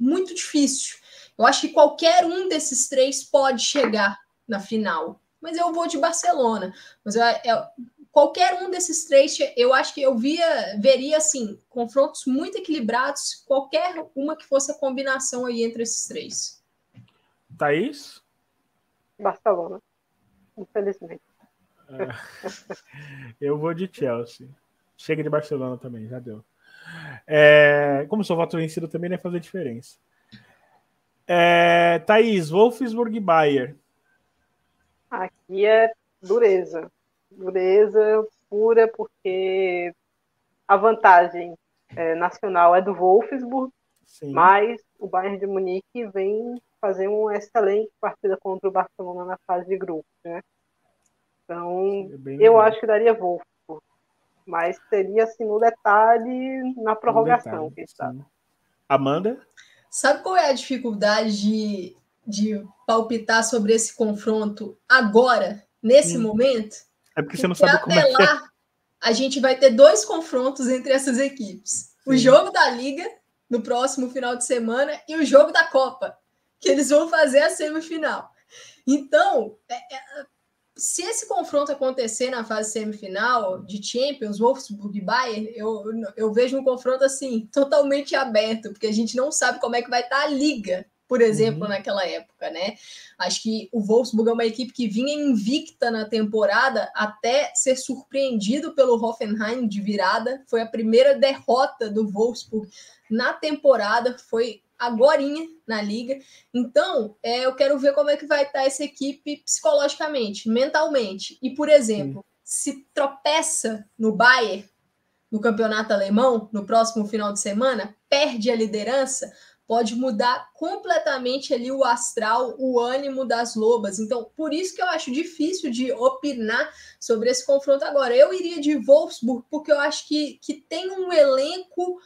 muito difícil. Eu acho que qualquer um desses três pode chegar na final. Mas eu vou de Barcelona. Mas eu, eu, qualquer um desses três, eu acho que eu via, veria assim, confrontos muito equilibrados, qualquer uma que fosse a combinação aí entre esses três. Thaís? Barcelona, infelizmente. É. Eu vou de Chelsea. Chega de Barcelona também, já deu. É, como sou voto vencido também não ia fazer diferença. É, Thaís, Wolfsburg e Bayer. Aqui é dureza. Dureza pura, porque a vantagem é, nacional é do Wolfsburg, Sim. mas o Bayern de Munique vem fazer uma excelente partida contra o Barcelona na fase de grupo, né? Então, é eu acho que daria Wolfsburg mas seria assim no detalhe na prorrogação, detalhe, quem sabe. Amanda? Sabe qual é a dificuldade de, de palpitar sobre esse confronto agora, nesse hum. momento? É porque você não sabe como é é. A gente vai ter dois confrontos entre essas equipes. Sim. O jogo da Liga, no próximo final de semana, e o jogo da Copa, que eles vão fazer a semifinal. Então, é, é, se esse confronto acontecer na fase semifinal de Champions, Wolfsburg e Bayern, eu, eu vejo um confronto assim, totalmente aberto, porque a gente não sabe como é que vai estar a liga, por exemplo, uhum. naquela época, né? Acho que o Wolfsburg é uma equipe que vinha invicta na temporada até ser surpreendido pelo Hoffenheim de virada. Foi a primeira derrota do Wolfsburg na temporada, foi agorinha na liga. Então, é, eu quero ver como é que vai estar essa equipe psicologicamente, mentalmente. E, por exemplo, Sim. se tropeça no Bayern, no campeonato alemão, no próximo final de semana, perde a liderança, pode mudar completamente ali o astral, o ânimo das lobas. Então, por isso que eu acho difícil de opinar sobre esse confronto agora. Eu iria de Wolfsburg, porque eu acho que, que tem um elenco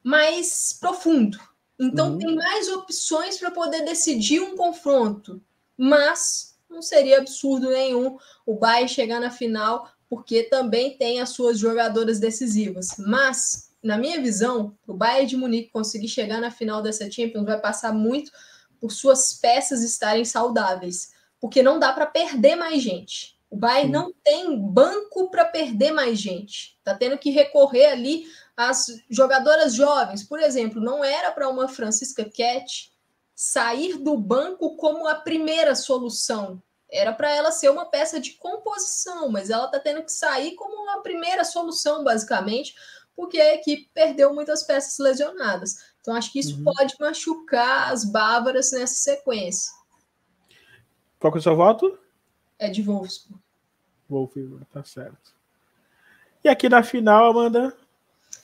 mais profundo. Então, uhum. tem mais opções para poder decidir um confronto. Mas não seria absurdo nenhum o Bayern chegar na final, porque também tem as suas jogadoras decisivas. Mas na minha visão, o Bayern de Munique conseguir chegar na final dessa Champions vai passar muito por suas peças estarem saudáveis, porque não dá para perder mais gente. O Bayern Sim. não tem banco para perder mais gente. Tá tendo que recorrer ali às jogadoras jovens. Por exemplo, não era para uma Francisca Cat sair do banco como a primeira solução. Era para ela ser uma peça de composição, mas ela tá tendo que sair como a primeira solução, basicamente, porque a equipe perdeu muitas peças lesionadas. Então, acho que isso uhum. pode machucar as bávaras nessa sequência. Qual que é o seu voto? É de Wolfsburg. Wolfsburg, tá certo. E aqui na final, Amanda?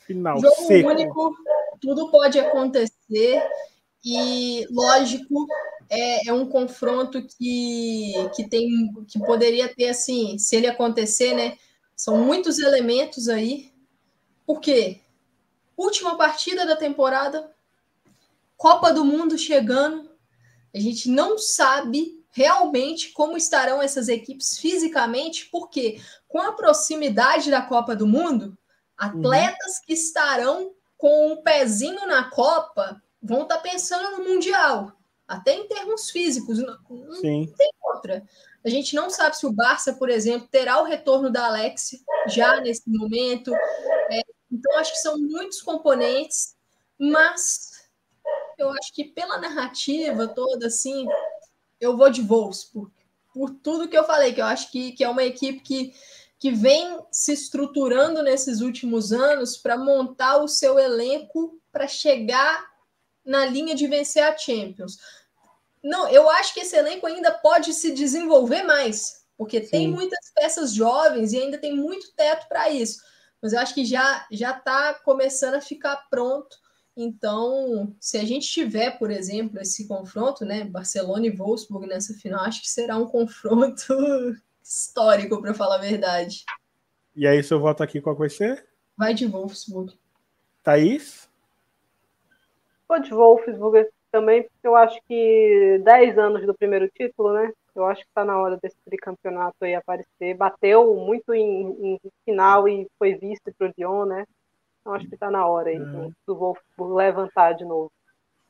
Final Jogo seco. único, tudo pode acontecer. E, lógico, é, é, um confronto que, que tem que poderia ter assim, se ele acontecer, né? São muitos elementos aí porque última partida da temporada, Copa do Mundo chegando, a gente não sabe realmente como estarão essas equipes fisicamente, porque com a proximidade da Copa do Mundo, atletas uhum. que estarão com um pezinho na Copa vão estar tá pensando no Mundial, até em termos físicos, não, não tem outra. A gente não sabe se o Barça, por exemplo, terá o retorno da Alex já nesse momento. É, então, acho que são muitos componentes, mas eu acho que pela narrativa toda, assim, eu vou de Wolfsburg. Por tudo que eu falei, que eu acho que, que é uma equipe que, que vem se estruturando nesses últimos anos para montar o seu elenco para chegar na linha de vencer a Champions. Não, eu acho que esse elenco ainda pode se desenvolver mais, porque Sim. tem muitas peças jovens e ainda tem muito teto para isso mas eu acho que já já está começando a ficar pronto. Então, se a gente tiver, por exemplo, esse confronto, né, Barcelona e Wolfsburg nessa final, acho que será um confronto histórico, para falar a verdade. E aí, seu voto aqui, qual vai ser? Vai de Wolfsburg. Thaís? Vou de Wolfsburg também, porque eu acho que 10 anos do primeiro título, né? Eu acho que está na hora desse tricampeonato aí aparecer. Bateu muito em, em final e foi visto para o Lyon, né? Então acho que está na hora aí é. do Wolfsburg levantar de novo.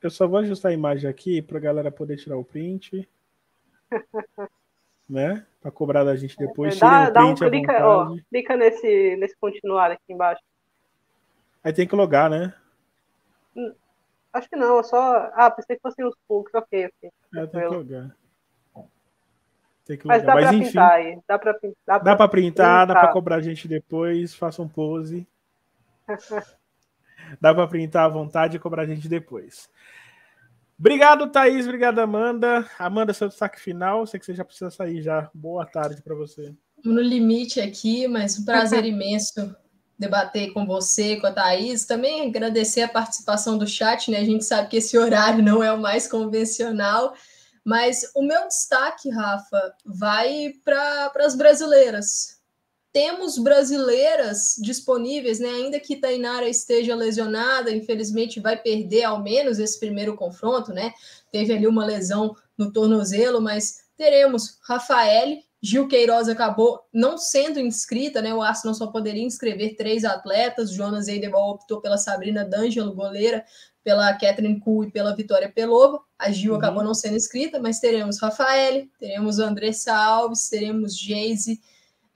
Eu só vou ajustar a imagem aqui para a galera poder tirar o print. né? Para cobrar da gente depois. É, dá, dá um clica, ó, clica nesse, nesse continuar aqui embaixo. Aí tem que logar, né? Hum, acho que não, é só. Ah, pensei que fossem os pugs, ok, ok. É, tem que logar. Tem que Mas dá Mas, pra enfim, pintar aí. Dá pra, dá pra, dá pra printar, dá pra cobrar a gente depois, faça um pose. dá pra printar à vontade e cobrar a gente depois. Obrigado, Thaís. Obrigado, Amanda. Amanda, seu destaque final. Sei que você já precisa sair já. Boa tarde para você. No limite aqui, mas um prazer imenso debater com você, com a Thaís. Também agradecer a participação do chat, né? A gente sabe que esse horário não é o mais convencional. Mas o meu destaque, Rafa, vai para as brasileiras. Temos brasileiras disponíveis, né? Ainda que Tainara esteja lesionada, infelizmente vai perder ao menos esse primeiro confronto, né? Teve ali uma lesão no tornozelo, mas teremos Rafael, Gil Queiroz acabou não sendo inscrita, né? O Arsenal só poderia inscrever três atletas. Jonas Eidebol optou pela Sabrina D'Angelo, goleira, pela Catherine Kuhl e pela Vitória Pelova. A Gil uhum. acabou não sendo inscrita, mas teremos Rafael, teremos Andressa Alves, teremos Geise.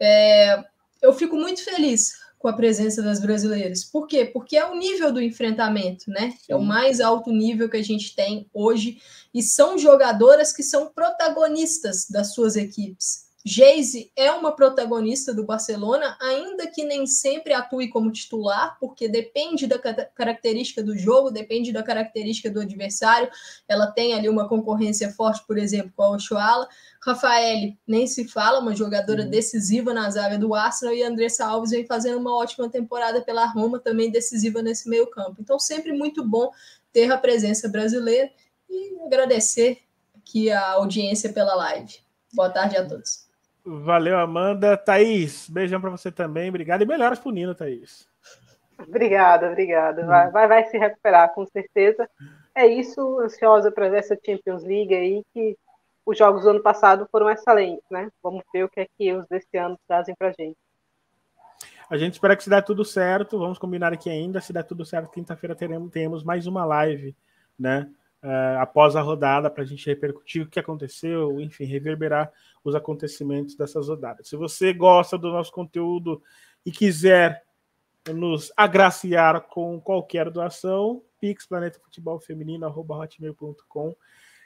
É, eu fico muito feliz com a presença das brasileiras. Por quê? Porque é o nível do enfrentamento, né? É o mais alto nível que a gente tem hoje e são jogadoras que são protagonistas das suas equipes. Geise é uma protagonista do Barcelona, ainda que nem sempre atue como titular, porque depende da característica do jogo, depende da característica do adversário. Ela tem ali uma concorrência forte, por exemplo, com a Ochoala. Rafael nem se fala, uma jogadora uhum. decisiva na zaga do Arsenal, e Andressa Alves vem fazendo uma ótima temporada pela Roma, também decisiva nesse meio campo. Então, sempre muito bom ter a presença brasileira e agradecer aqui a audiência pela live. Boa tarde a todos. Valeu, Amanda. Thaís, beijão para você também. Obrigado e melhoras pro Nino, Thaís. Obrigada, obrigada. Vai, vai, vai se recuperar, com certeza. É isso, ansiosa para essa Champions League aí, que os jogos do ano passado foram excelentes, né? Vamos ver o que é que os desse ano trazem para gente. A gente espera que se dê tudo certo. Vamos combinar aqui ainda. Se der tudo certo, quinta-feira teremos, teremos mais uma live, né? Uh, após a rodada, para a gente repercutir o que aconteceu, enfim, reverberar os acontecimentos dessas rodadas. Se você gosta do nosso conteúdo e quiser nos agraciar com qualquer doação, Pix Planeta Futebol Feminino, hotmail.com.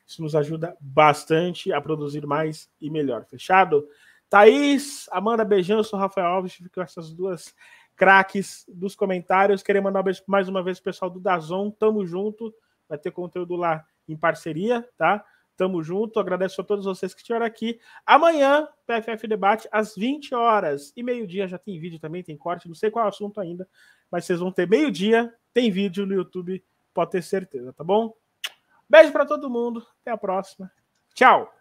Isso nos ajuda bastante a produzir mais e melhor. Fechado? Thaís, Amanda, beijão, sou Rafael Alves, fico com essas duas craques dos comentários. Queria mandar um beijo mais uma vez pro pessoal do Dazon, tamo junto, vai ter conteúdo lá em parceria, tá? Tamo junto, agradeço a todos vocês que estiveram aqui. Amanhã, PFF Debate, às 20 horas e meio-dia, já tem vídeo também, tem corte, não sei qual é assunto ainda, mas vocês vão ter meio-dia, tem vídeo no YouTube, pode ter certeza, tá bom? Beijo para todo mundo, até a próxima. Tchau!